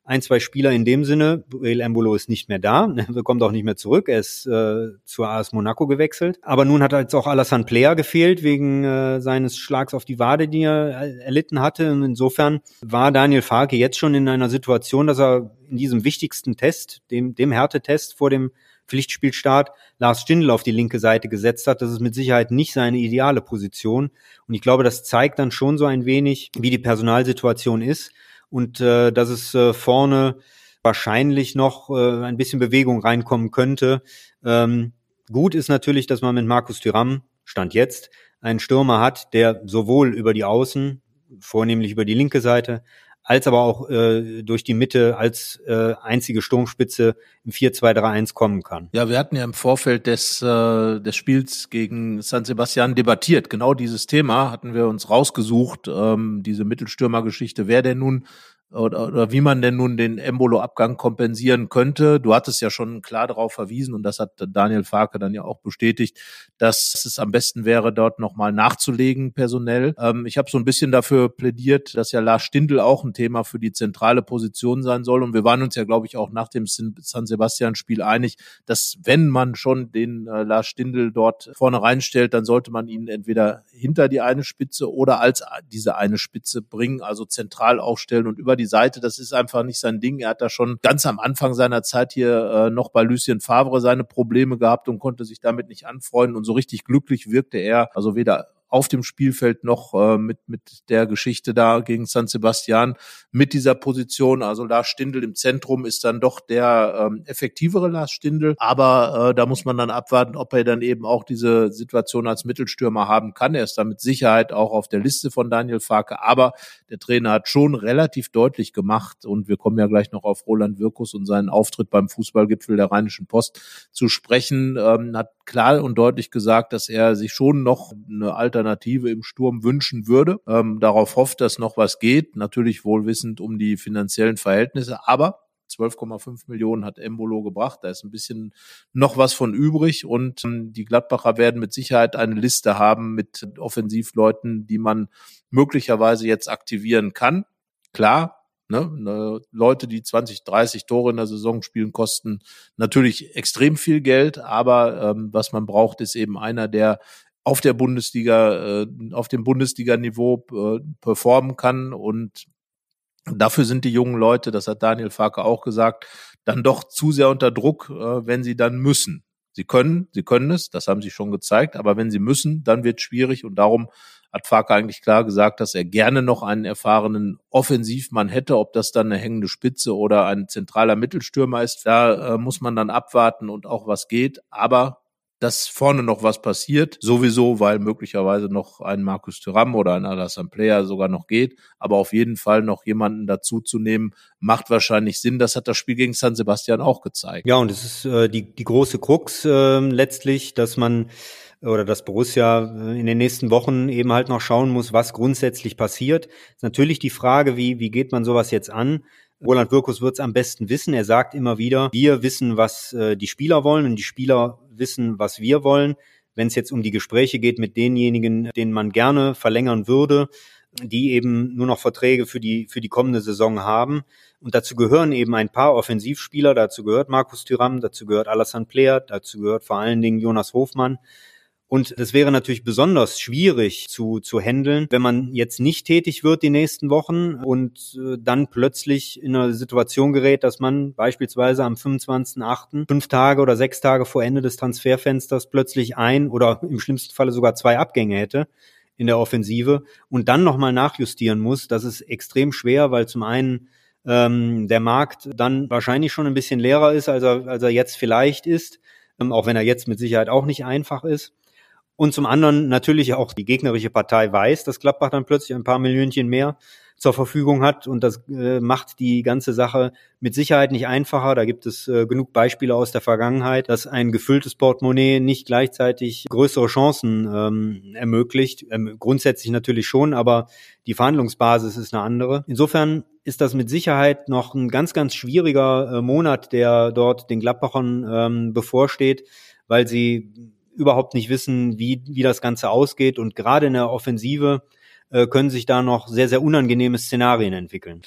ein, zwei Spieler in dem Sinne. El Embolo ist nicht mehr da, er kommt auch nicht mehr zurück. Er ist äh, zur AS Monaco gewechselt. Aber nun hat jetzt auch Alassane Player gefehlt wegen äh, seines Schlags auf die Wade, die er äh, erlitten hatte. Und insofern war Daniel Farke jetzt schon in einer Situation, dass er in diesem wichtigsten Test, dem, dem Härtetest vor dem Pflichtspielstart Lars Stindl auf die linke Seite gesetzt hat. Das ist mit Sicherheit nicht seine ideale Position. Und ich glaube, das zeigt dann schon so ein wenig, wie die Personalsituation ist und äh, dass es äh, vorne wahrscheinlich noch äh, ein bisschen Bewegung reinkommen könnte. Ähm, gut ist natürlich, dass man mit Markus Thüram, Stand jetzt, einen Stürmer hat, der sowohl über die Außen, vornehmlich über die linke Seite, als aber auch äh, durch die Mitte als äh, einzige Sturmspitze im 4-2-3-1 kommen kann. Ja, wir hatten ja im Vorfeld des, äh, des Spiels gegen San Sebastian debattiert. Genau dieses Thema hatten wir uns rausgesucht, ähm, diese Mittelstürmergeschichte. Wer denn nun oder, oder wie man denn nun den Embolo-Abgang kompensieren könnte. Du hattest ja schon klar darauf verwiesen und das hat Daniel Farke dann ja auch bestätigt, dass es am besten wäre, dort nochmal nachzulegen personell. Ähm, ich habe so ein bisschen dafür plädiert, dass ja Lars Stindl auch ein Thema für die zentrale Position sein soll und wir waren uns ja, glaube ich, auch nach dem San Sebastian-Spiel einig, dass wenn man schon den äh, Lars Stindl dort vorne reinstellt, dann sollte man ihn entweder hinter die eine Spitze oder als diese eine Spitze bringen, also zentral aufstellen und über die Seite. Das ist einfach nicht sein Ding. Er hat da schon ganz am Anfang seiner Zeit hier äh, noch bei Lucien Favre seine Probleme gehabt und konnte sich damit nicht anfreunden. Und so richtig glücklich wirkte er, also weder auf dem Spielfeld noch äh, mit, mit der Geschichte da gegen San Sebastian mit dieser Position. Also Lars Stindl im Zentrum ist dann doch der ähm, effektivere Lars Stindl. Aber äh, da muss man dann abwarten, ob er dann eben auch diese Situation als Mittelstürmer haben kann. Er ist da mit Sicherheit auch auf der Liste von Daniel Farke. Aber der Trainer hat schon relativ deutlich gemacht und wir kommen ja gleich noch auf Roland Wirkus und seinen Auftritt beim Fußballgipfel der Rheinischen Post zu sprechen, ähm, hat klar und deutlich gesagt, dass er sich schon noch eine Alternative im Sturm wünschen würde. Ähm, darauf hofft, dass noch was geht. Natürlich wohlwissend um die finanziellen Verhältnisse, aber 12,5 Millionen hat Embolo gebracht. Da ist ein bisschen noch was von übrig und ähm, die Gladbacher werden mit Sicherheit eine Liste haben mit Offensivleuten, die man möglicherweise jetzt aktivieren kann. Klar, Ne? ne? Leute, die 20, 30 Tore in der Saison spielen, kosten natürlich extrem viel Geld, aber ähm, was man braucht, ist eben einer, der auf der Bundesliga, äh, auf dem Bundesliga-Niveau äh, performen kann und dafür sind die jungen Leute, das hat Daniel Farke auch gesagt, dann doch zu sehr unter Druck, äh, wenn sie dann müssen. Sie können, sie können es, das haben sie schon gezeigt, aber wenn sie müssen, dann wird es schwierig und darum hat Farke eigentlich klar gesagt, dass er gerne noch einen erfahrenen Offensivmann hätte, ob das dann eine hängende Spitze oder ein zentraler Mittelstürmer ist. Da äh, muss man dann abwarten und auch was geht. Aber dass vorne noch was passiert, sowieso, weil möglicherweise noch ein Markus Thuram oder ein Alassane Player sogar noch geht, aber auf jeden Fall noch jemanden dazu zu nehmen, macht wahrscheinlich Sinn. Das hat das Spiel gegen San Sebastian auch gezeigt. Ja, und es ist äh, die, die große Krux äh, letztlich, dass man oder dass Borussia äh, in den nächsten Wochen eben halt noch schauen muss, was grundsätzlich passiert. Ist natürlich die Frage, wie, wie geht man sowas jetzt an? Roland Wirkus wird es am besten wissen. Er sagt immer wieder, wir wissen, was äh, die Spieler wollen und die Spieler wissen, was wir wollen. Wenn es jetzt um die Gespräche geht mit denjenigen, denen man gerne verlängern würde, die eben nur noch Verträge für die, für die kommende Saison haben. Und dazu gehören eben ein paar Offensivspieler, dazu gehört Markus Thüram, dazu gehört Alassane Player, dazu gehört vor allen Dingen Jonas Hofmann. Und das wäre natürlich besonders schwierig zu, zu handeln, wenn man jetzt nicht tätig wird die nächsten Wochen und äh, dann plötzlich in eine Situation gerät, dass man beispielsweise am 25.8., fünf Tage oder sechs Tage vor Ende des Transferfensters plötzlich ein oder im schlimmsten Falle sogar zwei Abgänge hätte in der Offensive und dann nochmal nachjustieren muss. Das ist extrem schwer, weil zum einen ähm, der Markt dann wahrscheinlich schon ein bisschen leerer ist, als er, als er jetzt vielleicht ist, ähm, auch wenn er jetzt mit Sicherheit auch nicht einfach ist. Und zum anderen natürlich auch die gegnerische Partei weiß, dass Gladbach dann plötzlich ein paar Millionchen mehr zur Verfügung hat und das äh, macht die ganze Sache mit Sicherheit nicht einfacher. Da gibt es äh, genug Beispiele aus der Vergangenheit, dass ein gefülltes Portemonnaie nicht gleichzeitig größere Chancen ähm, ermöglicht. Ähm, grundsätzlich natürlich schon, aber die Verhandlungsbasis ist eine andere. Insofern ist das mit Sicherheit noch ein ganz, ganz schwieriger äh, Monat, der dort den Gladbachern ähm, bevorsteht, weil sie überhaupt nicht wissen, wie, wie das Ganze ausgeht. Und gerade in der Offensive äh, können sich da noch sehr, sehr unangenehme Szenarien entwickeln.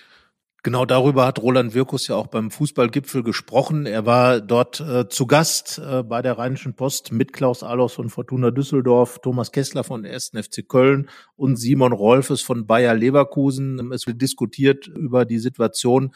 Genau darüber hat Roland Wirkus ja auch beim Fußballgipfel gesprochen. Er war dort äh, zu Gast äh, bei der Rheinischen Post mit Klaus Allofs von Fortuna Düsseldorf, Thomas Kessler von 1. FC Köln und Simon Rolfes von Bayer Leverkusen. Es wird diskutiert über die Situation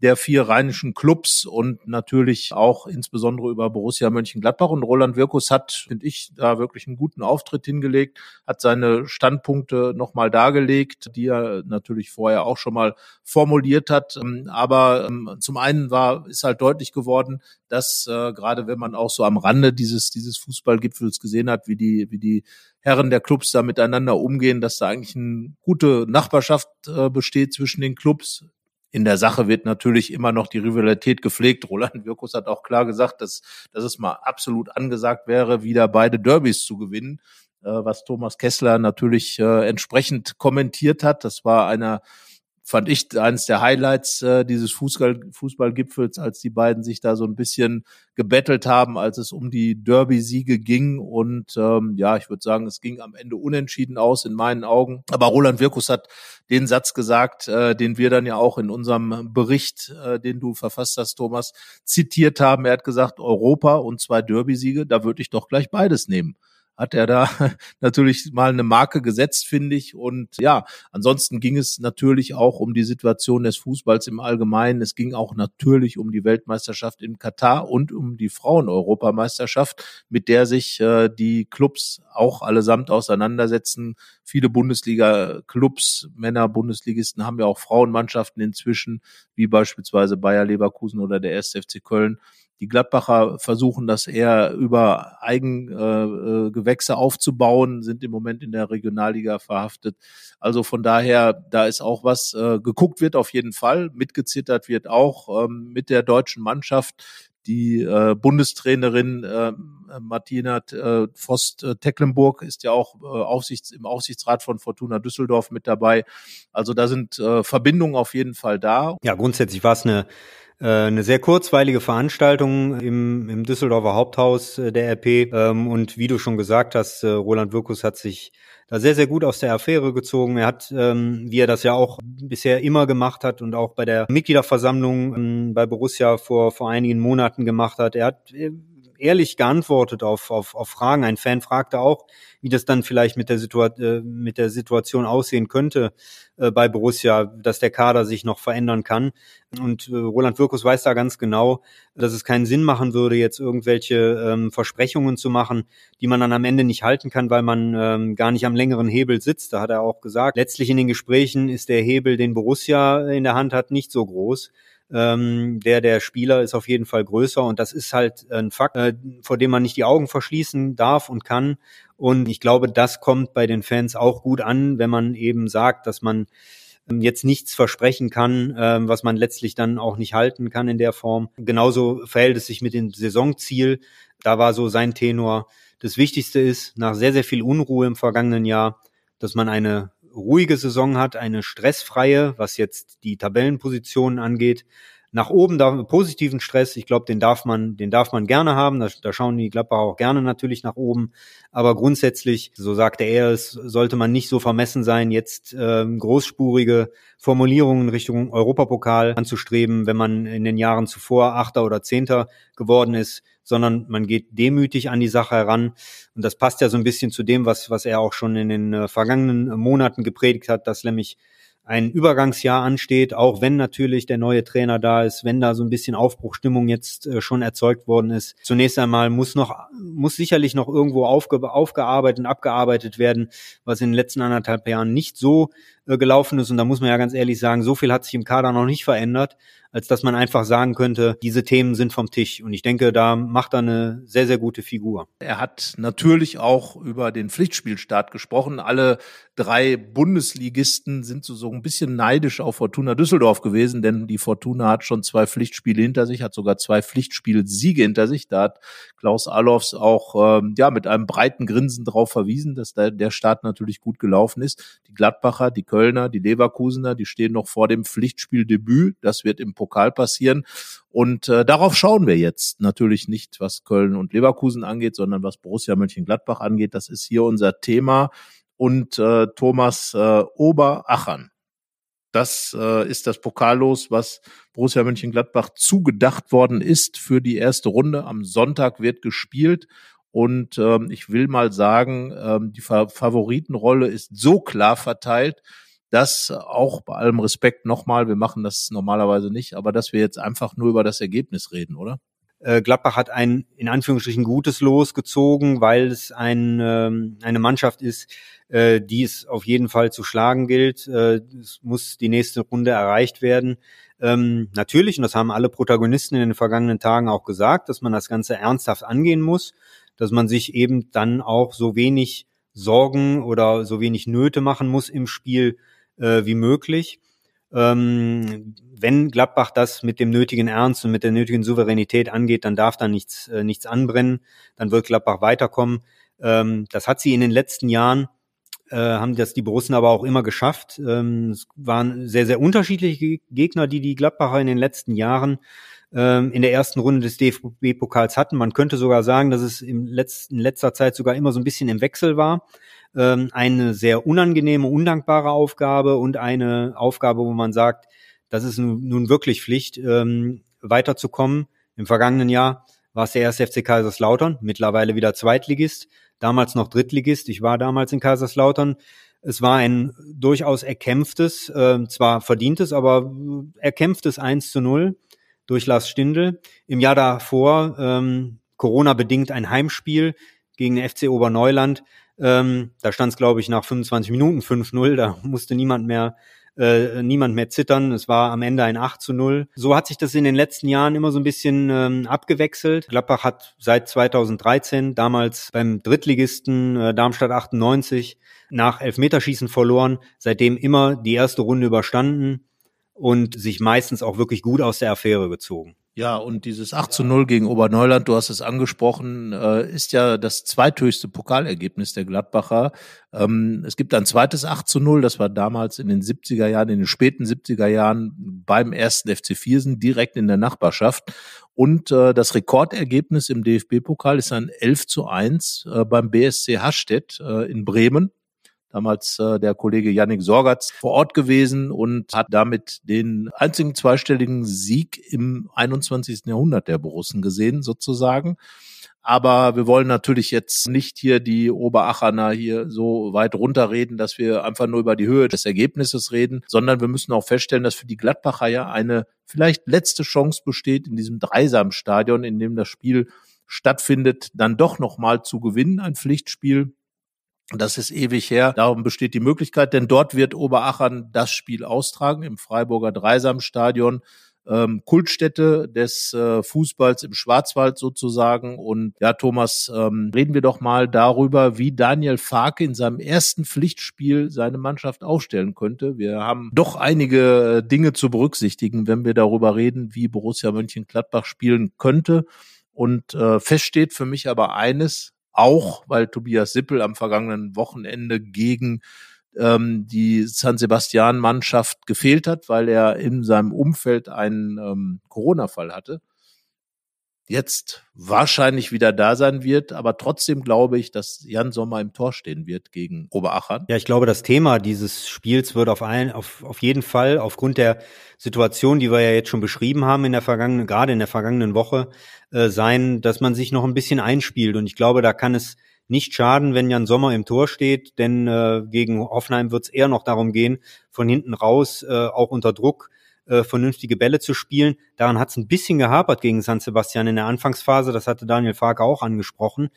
der vier rheinischen Clubs und natürlich auch insbesondere über Borussia Mönchengladbach. Und Roland Wirkus hat, finde ich, da wirklich einen guten Auftritt hingelegt, hat seine Standpunkte nochmal dargelegt, die er natürlich vorher auch schon mal formuliert hat. Ähm, aber ähm, zum einen war, ist halt deutlich geworden, dass äh, gerade wenn man auch so am Rande dieses, dieses Fußballgipfels gesehen hat, wie die, wie die Herren der Clubs da miteinander umgehen, dass da eigentlich eine gute Nachbarschaft äh, besteht zwischen den Clubs in der Sache wird natürlich immer noch die Rivalität gepflegt. Roland Wirkus hat auch klar gesagt, dass, dass es mal absolut angesagt wäre, wieder beide Derbys zu gewinnen, äh, was Thomas Kessler natürlich äh, entsprechend kommentiert hat. Das war einer fand ich eines der Highlights äh, dieses Fußball, Fußballgipfels, als die beiden sich da so ein bisschen gebettelt haben, als es um die Derby-Siege ging. Und ähm, ja, ich würde sagen, es ging am Ende unentschieden aus in meinen Augen. Aber Roland Wirkus hat den Satz gesagt, äh, den wir dann ja auch in unserem Bericht, äh, den du verfasst hast, Thomas, zitiert haben. Er hat gesagt, Europa und zwei Derby-Siege, da würde ich doch gleich beides nehmen hat er da natürlich mal eine Marke gesetzt, finde ich. Und ja, ansonsten ging es natürlich auch um die Situation des Fußballs im Allgemeinen. Es ging auch natürlich um die Weltmeisterschaft in Katar und um die Frauen-Europameisterschaft, mit der sich äh, die Clubs auch allesamt auseinandersetzen. Viele Bundesliga-Clubs, Männer-Bundesligisten haben ja auch Frauenmannschaften inzwischen, wie beispielsweise Bayer Leverkusen oder der 1. FC Köln. Die Gladbacher versuchen das eher über Eigengewächse äh, aufzubauen, sind im Moment in der Regionalliga verhaftet. Also von daher, da ist auch was äh, geguckt wird auf jeden Fall, mitgezittert wird auch ähm, mit der deutschen Mannschaft. Die äh, Bundestrainerin äh, Martina äh, Vost-Tecklenburg ist ja auch äh, Aufsichts-, im Aufsichtsrat von Fortuna Düsseldorf mit dabei. Also da sind äh, Verbindungen auf jeden Fall da. Ja, grundsätzlich war es eine äh, eine sehr kurzweilige Veranstaltung im, im Düsseldorfer Haupthaus äh, der RP. Ähm, und wie du schon gesagt hast, äh, Roland Wirkus hat sich da sehr, sehr gut aus der Affäre gezogen. Er hat, ähm, wie er das ja auch bisher immer gemacht hat und auch bei der Mitgliederversammlung ähm, bei Borussia vor, vor einigen Monaten gemacht hat, er hat ehrlich geantwortet auf, auf, auf Fragen. Ein Fan fragte auch, wie das dann vielleicht mit der, Situa äh, mit der Situation aussehen könnte äh, bei Borussia, dass der Kader sich noch verändern kann. Und äh, Roland Wirkus weiß da ganz genau, dass es keinen Sinn machen würde, jetzt irgendwelche ähm, Versprechungen zu machen, die man dann am Ende nicht halten kann, weil man ähm, gar nicht am längeren Hebel sitzt. Da hat er auch gesagt, letztlich in den Gesprächen ist der Hebel, den Borussia in der Hand hat, nicht so groß ähm, der der Spieler ist auf jeden Fall größer und das ist halt ein Fakt, äh, vor dem man nicht die Augen verschließen darf und kann. Und ich glaube, das kommt bei den Fans auch gut an, wenn man eben sagt, dass man ähm, jetzt nichts versprechen kann, ähm, was man letztlich dann auch nicht halten kann in der Form. Genauso verhält es sich mit dem Saisonziel. Da war so sein Tenor. Das Wichtigste ist, nach sehr, sehr viel Unruhe im vergangenen Jahr, dass man eine ruhige Saison hat, eine stressfreie, was jetzt die Tabellenpositionen angeht. Nach oben da positiven Stress, ich glaube, den darf man, den darf man gerne haben. Da, da schauen die Gladbacher auch gerne natürlich nach oben. Aber grundsätzlich, so sagte er es, sollte man nicht so vermessen sein, jetzt ähm, großspurige Formulierungen Richtung Europapokal anzustreben, wenn man in den Jahren zuvor Achter oder Zehnter geworden ist, sondern man geht demütig an die Sache heran. Und das passt ja so ein bisschen zu dem, was, was er auch schon in den äh, vergangenen Monaten gepredigt hat, dass nämlich ein Übergangsjahr ansteht, auch wenn natürlich der neue Trainer da ist, wenn da so ein bisschen Aufbruchstimmung jetzt äh, schon erzeugt worden ist. Zunächst einmal muss noch, muss sicherlich noch irgendwo aufge, aufgearbeitet und abgearbeitet werden, was in den letzten anderthalb Jahren nicht so äh, gelaufen ist. Und da muss man ja ganz ehrlich sagen, so viel hat sich im Kader noch nicht verändert als dass man einfach sagen könnte, diese Themen sind vom Tisch. Und ich denke, da macht er eine sehr, sehr gute Figur. Er hat natürlich auch über den Pflichtspielstart gesprochen. Alle drei Bundesligisten sind so, so ein bisschen neidisch auf Fortuna Düsseldorf gewesen, denn die Fortuna hat schon zwei Pflichtspiele hinter sich, hat sogar zwei Pflichtspielsiege hinter sich. Da hat Klaus Allofs auch ähm, ja mit einem breiten Grinsen darauf verwiesen, dass der, der Start natürlich gut gelaufen ist. Die Gladbacher, die Kölner, die Leverkusener, die stehen noch vor dem Pflichtspieldebüt. Das wird im Pokal passieren. Und äh, darauf schauen wir jetzt natürlich nicht, was Köln und Leverkusen angeht, sondern was Borussia Mönchengladbach angeht. Das ist hier unser Thema. Und äh, Thomas äh, Oberachern. Das äh, ist das Pokallos, was Borussia Mönchengladbach zugedacht worden ist für die erste Runde. Am Sonntag wird gespielt. Und ähm, ich will mal sagen, ähm, die Favoritenrolle ist so klar verteilt, dass auch bei allem Respekt nochmal, wir machen das normalerweise nicht, aber dass wir jetzt einfach nur über das Ergebnis reden, oder? Äh, Gladbach hat ein in Anführungsstrichen gutes Los gezogen, weil es ein, ähm, eine Mannschaft ist, äh, die es auf jeden Fall zu schlagen gilt. Äh, es muss die nächste Runde erreicht werden. Ähm, natürlich, und das haben alle Protagonisten in den vergangenen Tagen auch gesagt, dass man das Ganze ernsthaft angehen muss, dass man sich eben dann auch so wenig Sorgen oder so wenig Nöte machen muss im Spiel, äh, wie möglich. Ähm, wenn Gladbach das mit dem nötigen Ernst und mit der nötigen Souveränität angeht, dann darf da nichts, äh, nichts anbrennen, dann wird Gladbach weiterkommen. Ähm, das hat sie in den letzten Jahren äh, haben das die Borussen aber auch immer geschafft. Ähm, es waren sehr, sehr unterschiedliche Gegner, die die Gladbacher in den letzten Jahren ähm, in der ersten Runde des DFB-Pokals hatten. Man könnte sogar sagen, dass es im letzten, in letzter Zeit sogar immer so ein bisschen im Wechsel war. Ähm, eine sehr unangenehme, undankbare Aufgabe und eine Aufgabe, wo man sagt, das ist nun, nun wirklich Pflicht, ähm, weiterzukommen. Im vergangenen Jahr war es der erste FC Kaiserslautern, mittlerweile wieder Zweitligist, damals noch Drittligist. Ich war damals in Kaiserslautern. Es war ein durchaus erkämpftes, äh, zwar verdientes, aber erkämpftes 1 zu 0 durch Lars Stindl. Im Jahr davor, ähm, Corona-bedingt, ein Heimspiel gegen den FC Oberneuland. Ähm, da stand es, glaube ich, nach 25 Minuten 5-0. Da musste niemand mehr äh, niemand mehr zittern. Es war am Ende ein 8 zu 0. So hat sich das in den letzten Jahren immer so ein bisschen ähm, abgewechselt. Gladbach hat seit 2013, damals beim Drittligisten äh, Darmstadt 98, nach Elfmeterschießen verloren, seitdem immer die erste Runde überstanden und sich meistens auch wirklich gut aus der Affäre gezogen. Ja, und dieses 8 zu 0 gegen Oberneuland, du hast es angesprochen, äh, ist ja das zweithöchste Pokalergebnis der Gladbacher. Ähm, es gibt ein zweites 8 zu 0, das war damals in den 70er Jahren, in den späten 70er Jahren beim ersten FC Viersen, direkt in der Nachbarschaft. Und äh, das Rekordergebnis im DFB-Pokal ist ein 11 zu 1 äh, beim BSC Hastedt in Bremen damals äh, der Kollege Yannick Sorgatz vor Ort gewesen und hat damit den einzigen zweistelligen Sieg im 21. Jahrhundert der Borussen gesehen, sozusagen. Aber wir wollen natürlich jetzt nicht hier die Oberachaner hier so weit runterreden, dass wir einfach nur über die Höhe des Ergebnisses reden, sondern wir müssen auch feststellen, dass für die Gladbacher ja eine vielleicht letzte Chance besteht in diesem Dreisamstadion, in dem das Spiel stattfindet, dann doch nochmal zu gewinnen, ein Pflichtspiel das ist ewig her. Darum besteht die Möglichkeit, denn dort wird Oberachern das Spiel austragen im Freiburger Dreisamstadion. Ähm, Kultstätte des äh, Fußballs im Schwarzwald sozusagen. Und ja, Thomas, ähm, reden wir doch mal darüber, wie Daniel Farke in seinem ersten Pflichtspiel seine Mannschaft aufstellen könnte. Wir haben doch einige äh, Dinge zu berücksichtigen, wenn wir darüber reden, wie Borussia Mönchengladbach spielen könnte. Und äh, fest steht für mich aber eines, auch weil Tobias Sippel am vergangenen Wochenende gegen ähm, die San Sebastian-Mannschaft gefehlt hat, weil er in seinem Umfeld einen ähm, Corona-Fall hatte jetzt wahrscheinlich wieder da sein wird, aber trotzdem glaube ich, dass Jan Sommer im Tor stehen wird gegen Oberachern. Ja, ich glaube, das Thema dieses Spiels wird auf allen, auf, auf jeden Fall aufgrund der Situation, die wir ja jetzt schon beschrieben haben in der vergangenen, gerade in der vergangenen Woche, äh, sein, dass man sich noch ein bisschen einspielt. Und ich glaube, da kann es nicht schaden, wenn Jan Sommer im Tor steht, denn äh, gegen Hoffenheim wird es eher noch darum gehen, von hinten raus, äh, auch unter Druck, äh, vernünftige Bälle zu spielen. Daran hat es ein bisschen gehapert gegen San Sebastian in der Anfangsphase, das hatte Daniel Farke auch angesprochen.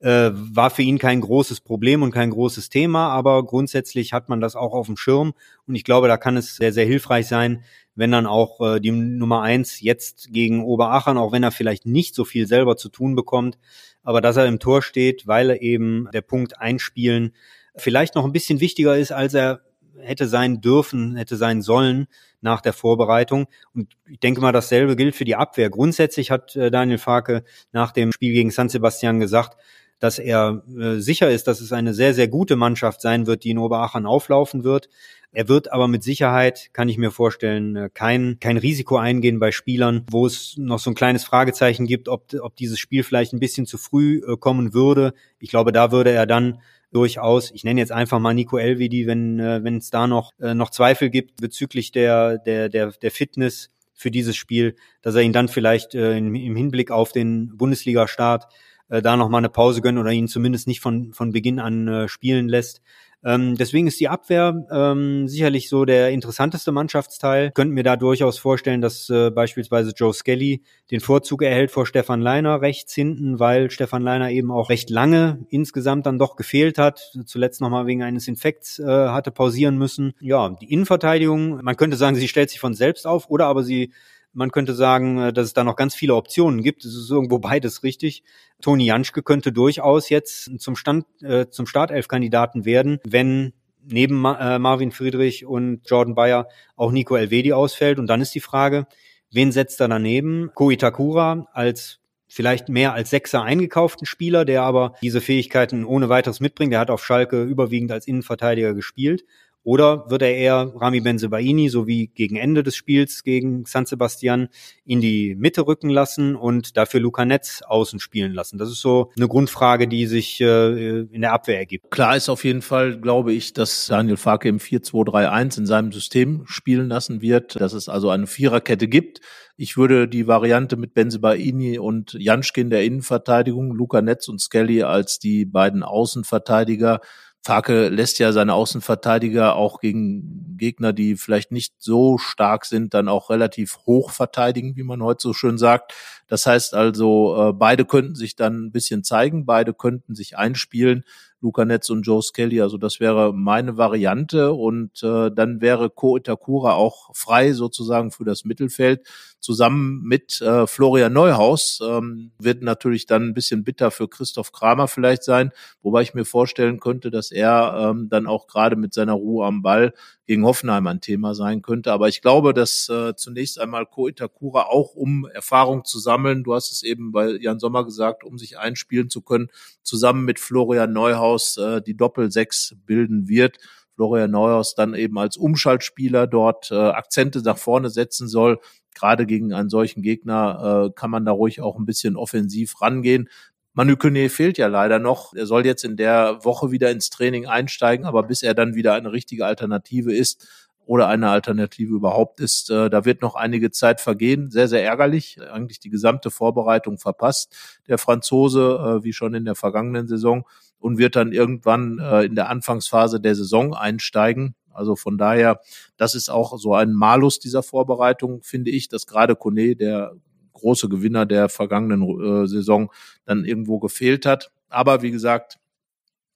Äh, war für ihn kein großes Problem und kein großes Thema, aber grundsätzlich hat man das auch auf dem Schirm und ich glaube, da kann es sehr, sehr hilfreich sein, wenn dann auch äh, die Nummer eins jetzt gegen Oberachern, auch wenn er vielleicht nicht so viel selber zu tun bekommt, aber dass er im Tor steht, weil er eben der Punkt einspielen vielleicht noch ein bisschen wichtiger ist, als er hätte sein dürfen, hätte sein sollen nach der Vorbereitung. Und ich denke mal, dasselbe gilt für die Abwehr. Grundsätzlich hat äh, Daniel Farke nach dem Spiel gegen San Sebastian gesagt, dass er äh, sicher ist, dass es eine sehr, sehr gute Mannschaft sein wird, die in Oberachern auflaufen wird. Er wird aber mit Sicherheit, kann ich mir vorstellen, äh, kein, kein Risiko eingehen bei Spielern, wo es noch so ein kleines Fragezeichen gibt, ob, ob dieses Spiel vielleicht ein bisschen zu früh kommen würde. Ich glaube, da würde er dann durchaus, ich nenne jetzt einfach mal Nico Elvedi, wenn äh, wenn es da noch äh, noch Zweifel gibt bezüglich der der der der Fitness für dieses Spiel, dass er ihn dann vielleicht äh, im, im Hinblick auf den Bundesliga-Start äh, da noch mal eine Pause gönnt oder ihn zumindest nicht von von Beginn an äh, spielen lässt. Ähm, deswegen ist die Abwehr ähm, sicherlich so der interessanteste Mannschaftsteil. Könnten mir da durchaus vorstellen, dass äh, beispielsweise Joe Skelly den Vorzug erhält vor Stefan Leiner rechts hinten, weil Stefan Leiner eben auch recht lange insgesamt dann doch gefehlt hat. Zuletzt nochmal wegen eines Infekts äh, hatte pausieren müssen. Ja, die Innenverteidigung, man könnte sagen, sie stellt sich von selbst auf oder aber sie man könnte sagen, äh, dass es da noch ganz viele Optionen gibt. Es ist irgendwo beides richtig. Toni Janschke könnte durchaus jetzt zum Stand, äh, zum Startelf-Kandidaten werden, wenn neben Ma äh, Marvin Friedrich und Jordan Bayer auch Nico Elvedi ausfällt. Und dann ist die Frage, wen setzt er daneben? Ko Itakura als vielleicht mehr als Sechser eingekauften Spieler, der aber diese Fähigkeiten ohne weiteres mitbringt. Der hat auf Schalke überwiegend als Innenverteidiger gespielt. Oder wird er eher Rami Benzebaini, so wie gegen Ende des Spiels gegen San Sebastian, in die Mitte rücken lassen und dafür Luca Netz außen spielen lassen? Das ist so eine Grundfrage, die sich äh, in der Abwehr ergibt. Klar ist auf jeden Fall, glaube ich, dass Daniel Farke im 4-2-3-1 in seinem System spielen lassen wird, dass es also eine Viererkette gibt. Ich würde die Variante mit Benzebaini und Janschkin der Innenverteidigung, Luca Netz und Skelly als die beiden Außenverteidiger Farke lässt ja seine Außenverteidiger auch gegen Gegner, die vielleicht nicht so stark sind, dann auch relativ hoch verteidigen, wie man heute so schön sagt. Das heißt also, äh, beide könnten sich dann ein bisschen zeigen, beide könnten sich einspielen. Luca Netz und Joe Skelly. Also das wäre meine Variante und äh, dann wäre Ko Itakura auch frei sozusagen für das Mittelfeld. Zusammen mit äh, Florian Neuhaus ähm, wird natürlich dann ein bisschen bitter für Christoph Kramer vielleicht sein, wobei ich mir vorstellen könnte, dass er ähm, dann auch gerade mit seiner Ruhe am Ball gegen Hoffenheim ein Thema sein könnte. Aber ich glaube, dass äh, zunächst einmal Ko Itakura auch, um Erfahrung zu sammeln, du hast es eben bei Jan Sommer gesagt, um sich einspielen zu können, zusammen mit Florian Neuhaus äh, die Doppel-Sechs bilden wird. Florian Neuhaus dann eben als Umschaltspieler dort äh, Akzente nach vorne setzen soll. Gerade gegen einen solchen Gegner äh, kann man da ruhig auch ein bisschen offensiv rangehen. Manu Kone fehlt ja leider noch. Er soll jetzt in der Woche wieder ins Training einsteigen, aber bis er dann wieder eine richtige Alternative ist oder eine Alternative überhaupt ist, äh, da wird noch einige Zeit vergehen. Sehr, sehr ärgerlich. Eigentlich die gesamte Vorbereitung verpasst. Der Franzose, äh, wie schon in der vergangenen Saison, und wird dann irgendwann äh, in der Anfangsphase der Saison einsteigen. Also von daher, das ist auch so ein Malus dieser Vorbereitung, finde ich, dass gerade Kone, der große Gewinner der vergangenen Saison dann irgendwo gefehlt hat. Aber wie gesagt,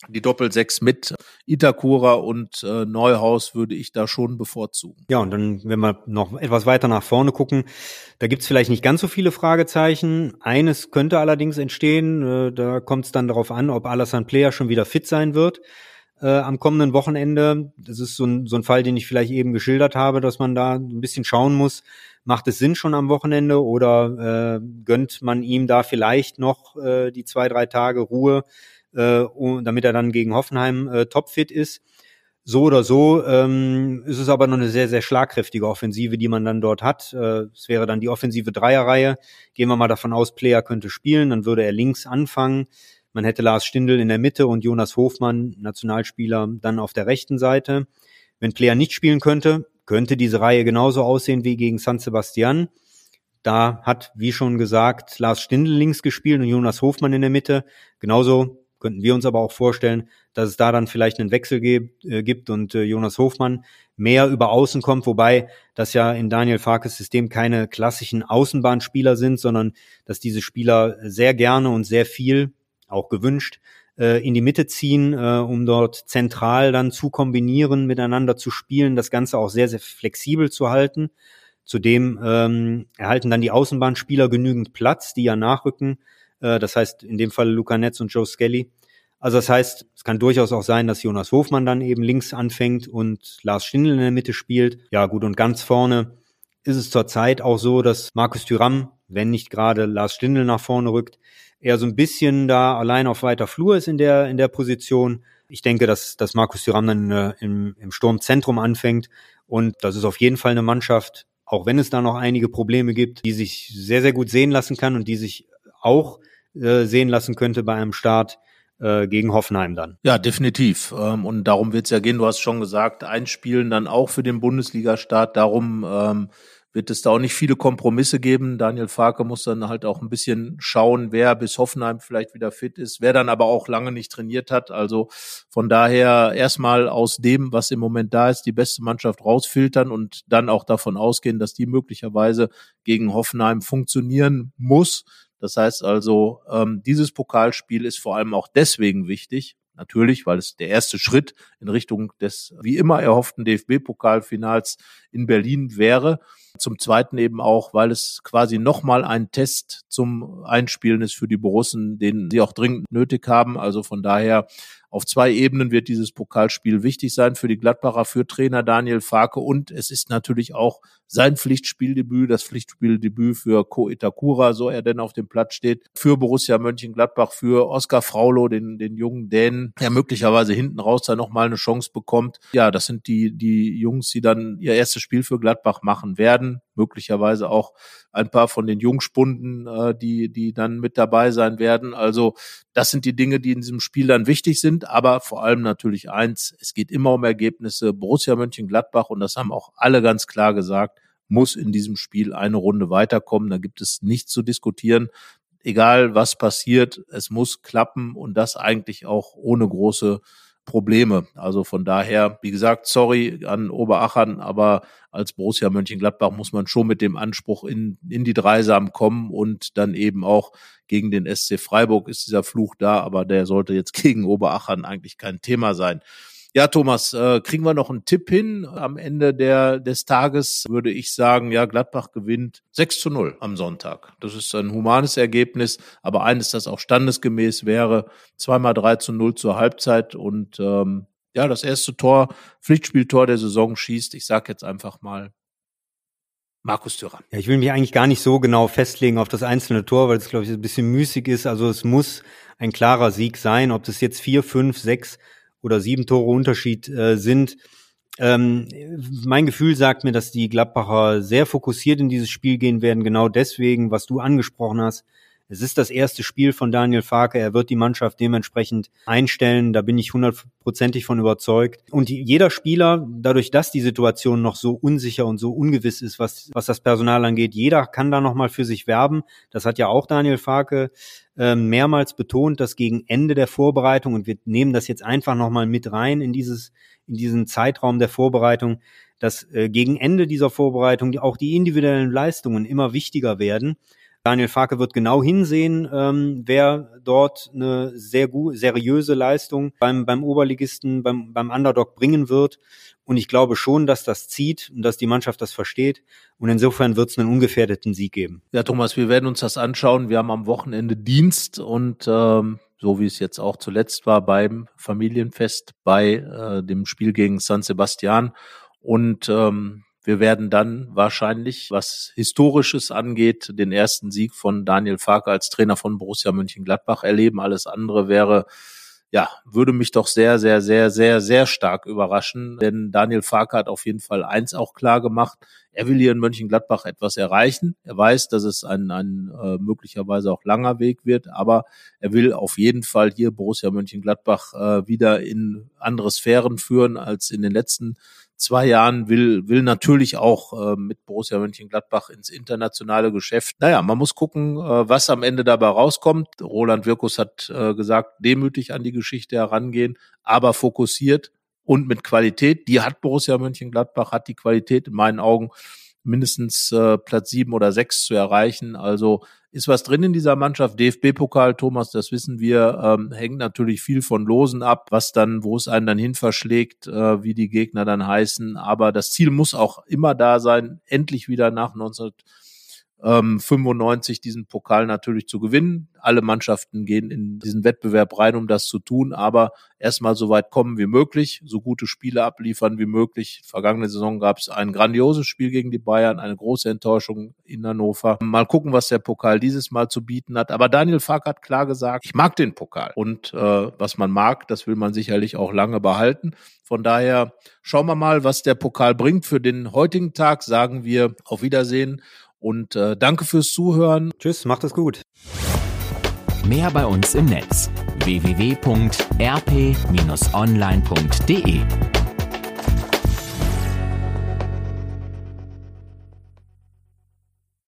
die Doppel-Sechs mit Itakura und äh, Neuhaus würde ich da schon bevorzugen. Ja, und dann, wenn wir noch etwas weiter nach vorne gucken, da gibt's vielleicht nicht ganz so viele Fragezeichen. Eines könnte allerdings entstehen, äh, da kommt es dann darauf an, ob Alassane Player schon wieder fit sein wird äh, am kommenden Wochenende. Das ist so ein, so ein Fall, den ich vielleicht eben geschildert habe, dass man da ein bisschen schauen muss, macht es Sinn schon am Wochenende oder äh, gönnt man ihm da vielleicht noch äh, die zwei, drei Tage Ruhe, äh, damit er dann gegen Hoffenheim äh, topfit ist. So oder so ähm, ist es aber noch eine sehr, sehr schlagkräftige Offensive, die man dann dort hat. Äh, es wäre dann die offensive Dreierreihe. Gehen wir mal davon aus, Player könnte spielen, dann würde er links anfangen. Man hätte Lars Stindl in der Mitte und Jonas Hofmann, Nationalspieler, dann auf der rechten Seite. Wenn Player nicht spielen könnte, könnte diese Reihe genauso aussehen wie gegen San Sebastian. Da hat, wie schon gesagt, Lars Stindl links gespielt und Jonas Hofmann in der Mitte. Genauso könnten wir uns aber auch vorstellen, dass es da dann vielleicht einen Wechsel äh, gibt und äh, Jonas Hofmann mehr über Außen kommt, wobei das ja in Daniel Farkes System keine klassischen Außenbahnspieler sind, sondern dass diese Spieler sehr gerne und sehr viel, auch gewünscht, äh, in die Mitte ziehen, äh, um dort zentral dann zu kombinieren, miteinander zu spielen, das Ganze auch sehr, sehr flexibel zu halten. Zudem ähm, erhalten dann die Außenbahnspieler genügend Platz, die ja nachrücken. Äh, das heißt in dem Fall Luca Netz und Joe Skelly. Also das heißt, es kann durchaus auch sein, dass Jonas Hofmann dann eben links anfängt und Lars Stindl in der Mitte spielt. Ja gut, und ganz vorne ist es zurzeit auch so, dass Markus Thüram, wenn nicht gerade Lars Stindl nach vorne rückt, er so ein bisschen da allein auf weiter Flur ist in der, in der Position. Ich denke, dass, dass Markus Thuram dann äh, im, im Sturmzentrum anfängt. Und das ist auf jeden Fall eine Mannschaft, auch wenn es da noch einige Probleme gibt, die sich sehr, sehr gut sehen lassen kann und die sich auch äh, sehen lassen könnte bei einem Start äh, gegen Hoffenheim dann. Ja, definitiv. Ähm, und darum wird es ja gehen. Du hast schon gesagt, einspielen dann auch für den Bundesliga-Start. Darum ähm, wird es da auch nicht viele Kompromisse geben. Daniel Farke muss dann halt auch ein bisschen schauen, wer bis Hoffenheim vielleicht wieder fit ist, wer dann aber auch lange nicht trainiert hat. Also von daher erstmal aus dem, was im Moment da ist, die beste Mannschaft rausfiltern und dann auch davon ausgehen, dass die möglicherweise gegen Hoffenheim funktionieren muss. Das heißt also, ähm, dieses Pokalspiel ist vor allem auch deswegen wichtig, Natürlich, weil es der erste Schritt in Richtung des wie immer erhofften DFB-Pokalfinals in Berlin wäre. Zum Zweiten eben auch, weil es quasi nochmal ein Test zum Einspielen ist für die Borussen, den sie auch dringend nötig haben. Also von daher auf zwei Ebenen wird dieses Pokalspiel wichtig sein für die Gladbacher, für Trainer Daniel Farke und es ist natürlich auch sein Pflichtspieldebüt, das Pflichtspieldebüt für Ko Itakura, so er denn auf dem Platz steht, für Borussia Mönchengladbach, für Oskar Fraulo, den, den jungen Dänen, der möglicherweise hinten raus da nochmal eine Chance bekommt. Ja, das sind die, die Jungs, die dann ihr erstes Spiel für Gladbach machen werden möglicherweise auch ein paar von den Jungspunden, äh, die, die dann mit dabei sein werden. Also das sind die Dinge, die in diesem Spiel dann wichtig sind, aber vor allem natürlich eins, es geht immer um Ergebnisse. Borussia Mönchengladbach, und das haben auch alle ganz klar gesagt, muss in diesem Spiel eine Runde weiterkommen. Da gibt es nichts zu diskutieren. Egal was passiert, es muss klappen und das eigentlich auch ohne große Probleme. Also von daher, wie gesagt, sorry an Oberachern, aber als Borussia Mönchengladbach muss man schon mit dem Anspruch in, in die Dreisam kommen und dann eben auch gegen den SC Freiburg ist dieser Fluch da, aber der sollte jetzt gegen Oberachern eigentlich kein Thema sein. Ja, Thomas, äh, kriegen wir noch einen Tipp hin? Am Ende der, des Tages würde ich sagen, ja, Gladbach gewinnt 6 zu 0 am Sonntag. Das ist ein humanes Ergebnis, aber eines, das auch standesgemäß wäre. Zweimal 3 zu 0 zur Halbzeit und ähm, ja, das erste Tor, Pflichtspieltor der Saison schießt. Ich sage jetzt einfach mal Markus Thürer. Ja, ich will mich eigentlich gar nicht so genau festlegen auf das einzelne Tor, weil es, glaube ich, ein bisschen müßig ist. Also es muss ein klarer Sieg sein, ob das jetzt vier, fünf, sechs oder sieben Tore Unterschied äh, sind. Ähm, mein Gefühl sagt mir, dass die Gladbacher sehr fokussiert in dieses Spiel gehen werden, genau deswegen, was du angesprochen hast. Es ist das erste Spiel von Daniel Farke. Er wird die Mannschaft dementsprechend einstellen. Da bin ich hundertprozentig von überzeugt. Und jeder Spieler, dadurch, dass die Situation noch so unsicher und so ungewiss ist, was, was das Personal angeht, jeder kann da nochmal für sich werben. Das hat ja auch Daniel Farke äh, mehrmals betont, dass gegen Ende der Vorbereitung, und wir nehmen das jetzt einfach nochmal mit rein in dieses, in diesen Zeitraum der Vorbereitung, dass äh, gegen Ende dieser Vorbereitung auch die individuellen Leistungen immer wichtiger werden Daniel Farke wird genau hinsehen, ähm, wer dort eine sehr gut, seriöse Leistung beim, beim Oberligisten, beim, beim Underdog bringen wird. Und ich glaube schon, dass das zieht und dass die Mannschaft das versteht. Und insofern wird es einen ungefährdeten Sieg geben. Ja, Thomas, wir werden uns das anschauen. Wir haben am Wochenende Dienst und ähm, so wie es jetzt auch zuletzt war beim Familienfest bei äh, dem Spiel gegen San Sebastian. Und ähm, wir werden dann wahrscheinlich, was Historisches angeht, den ersten Sieg von Daniel Farke als Trainer von Borussia Mönchengladbach erleben. Alles andere wäre ja, würde mich doch sehr, sehr, sehr, sehr, sehr stark überraschen. Denn Daniel Farke hat auf jeden Fall eins auch klar gemacht. Er will hier in Mönchengladbach etwas erreichen. Er weiß, dass es ein, ein äh, möglicherweise auch langer Weg wird, aber er will auf jeden Fall hier Borussia Mönchengladbach äh, wieder in andere Sphären führen als in den letzten zwei Jahren will, will natürlich auch äh, mit Borussia Mönchengladbach ins internationale Geschäft. Naja, man muss gucken, äh, was am Ende dabei rauskommt. Roland Wirkus hat äh, gesagt, demütig an die Geschichte herangehen, aber fokussiert und mit Qualität. Die hat Borussia Mönchengladbach, hat die Qualität in meinen Augen mindestens äh, Platz sieben oder sechs zu erreichen. Also ist was drin in dieser Mannschaft. DFB-Pokal, Thomas, das wissen wir, ähm, hängt natürlich viel von Losen ab, was dann, wo es einen dann hin verschlägt, äh, wie die Gegner dann heißen. Aber das Ziel muss auch immer da sein, endlich wieder nach 19 ähm, 95 diesen Pokal natürlich zu gewinnen. Alle Mannschaften gehen in diesen Wettbewerb rein, um das zu tun, aber erstmal so weit kommen wie möglich, so gute Spiele abliefern wie möglich. Vergangene Saison gab es ein grandioses Spiel gegen die Bayern, eine große Enttäuschung in Hannover. Mal gucken, was der Pokal dieses Mal zu bieten hat. Aber Daniel Fark hat klar gesagt, ich mag den Pokal. Und äh, was man mag, das will man sicherlich auch lange behalten. Von daher schauen wir mal, was der Pokal bringt. Für den heutigen Tag sagen wir auf Wiedersehen und äh, danke fürs Zuhören. Tschüss, macht es gut. Mehr bei uns im Netz www.rp-online.de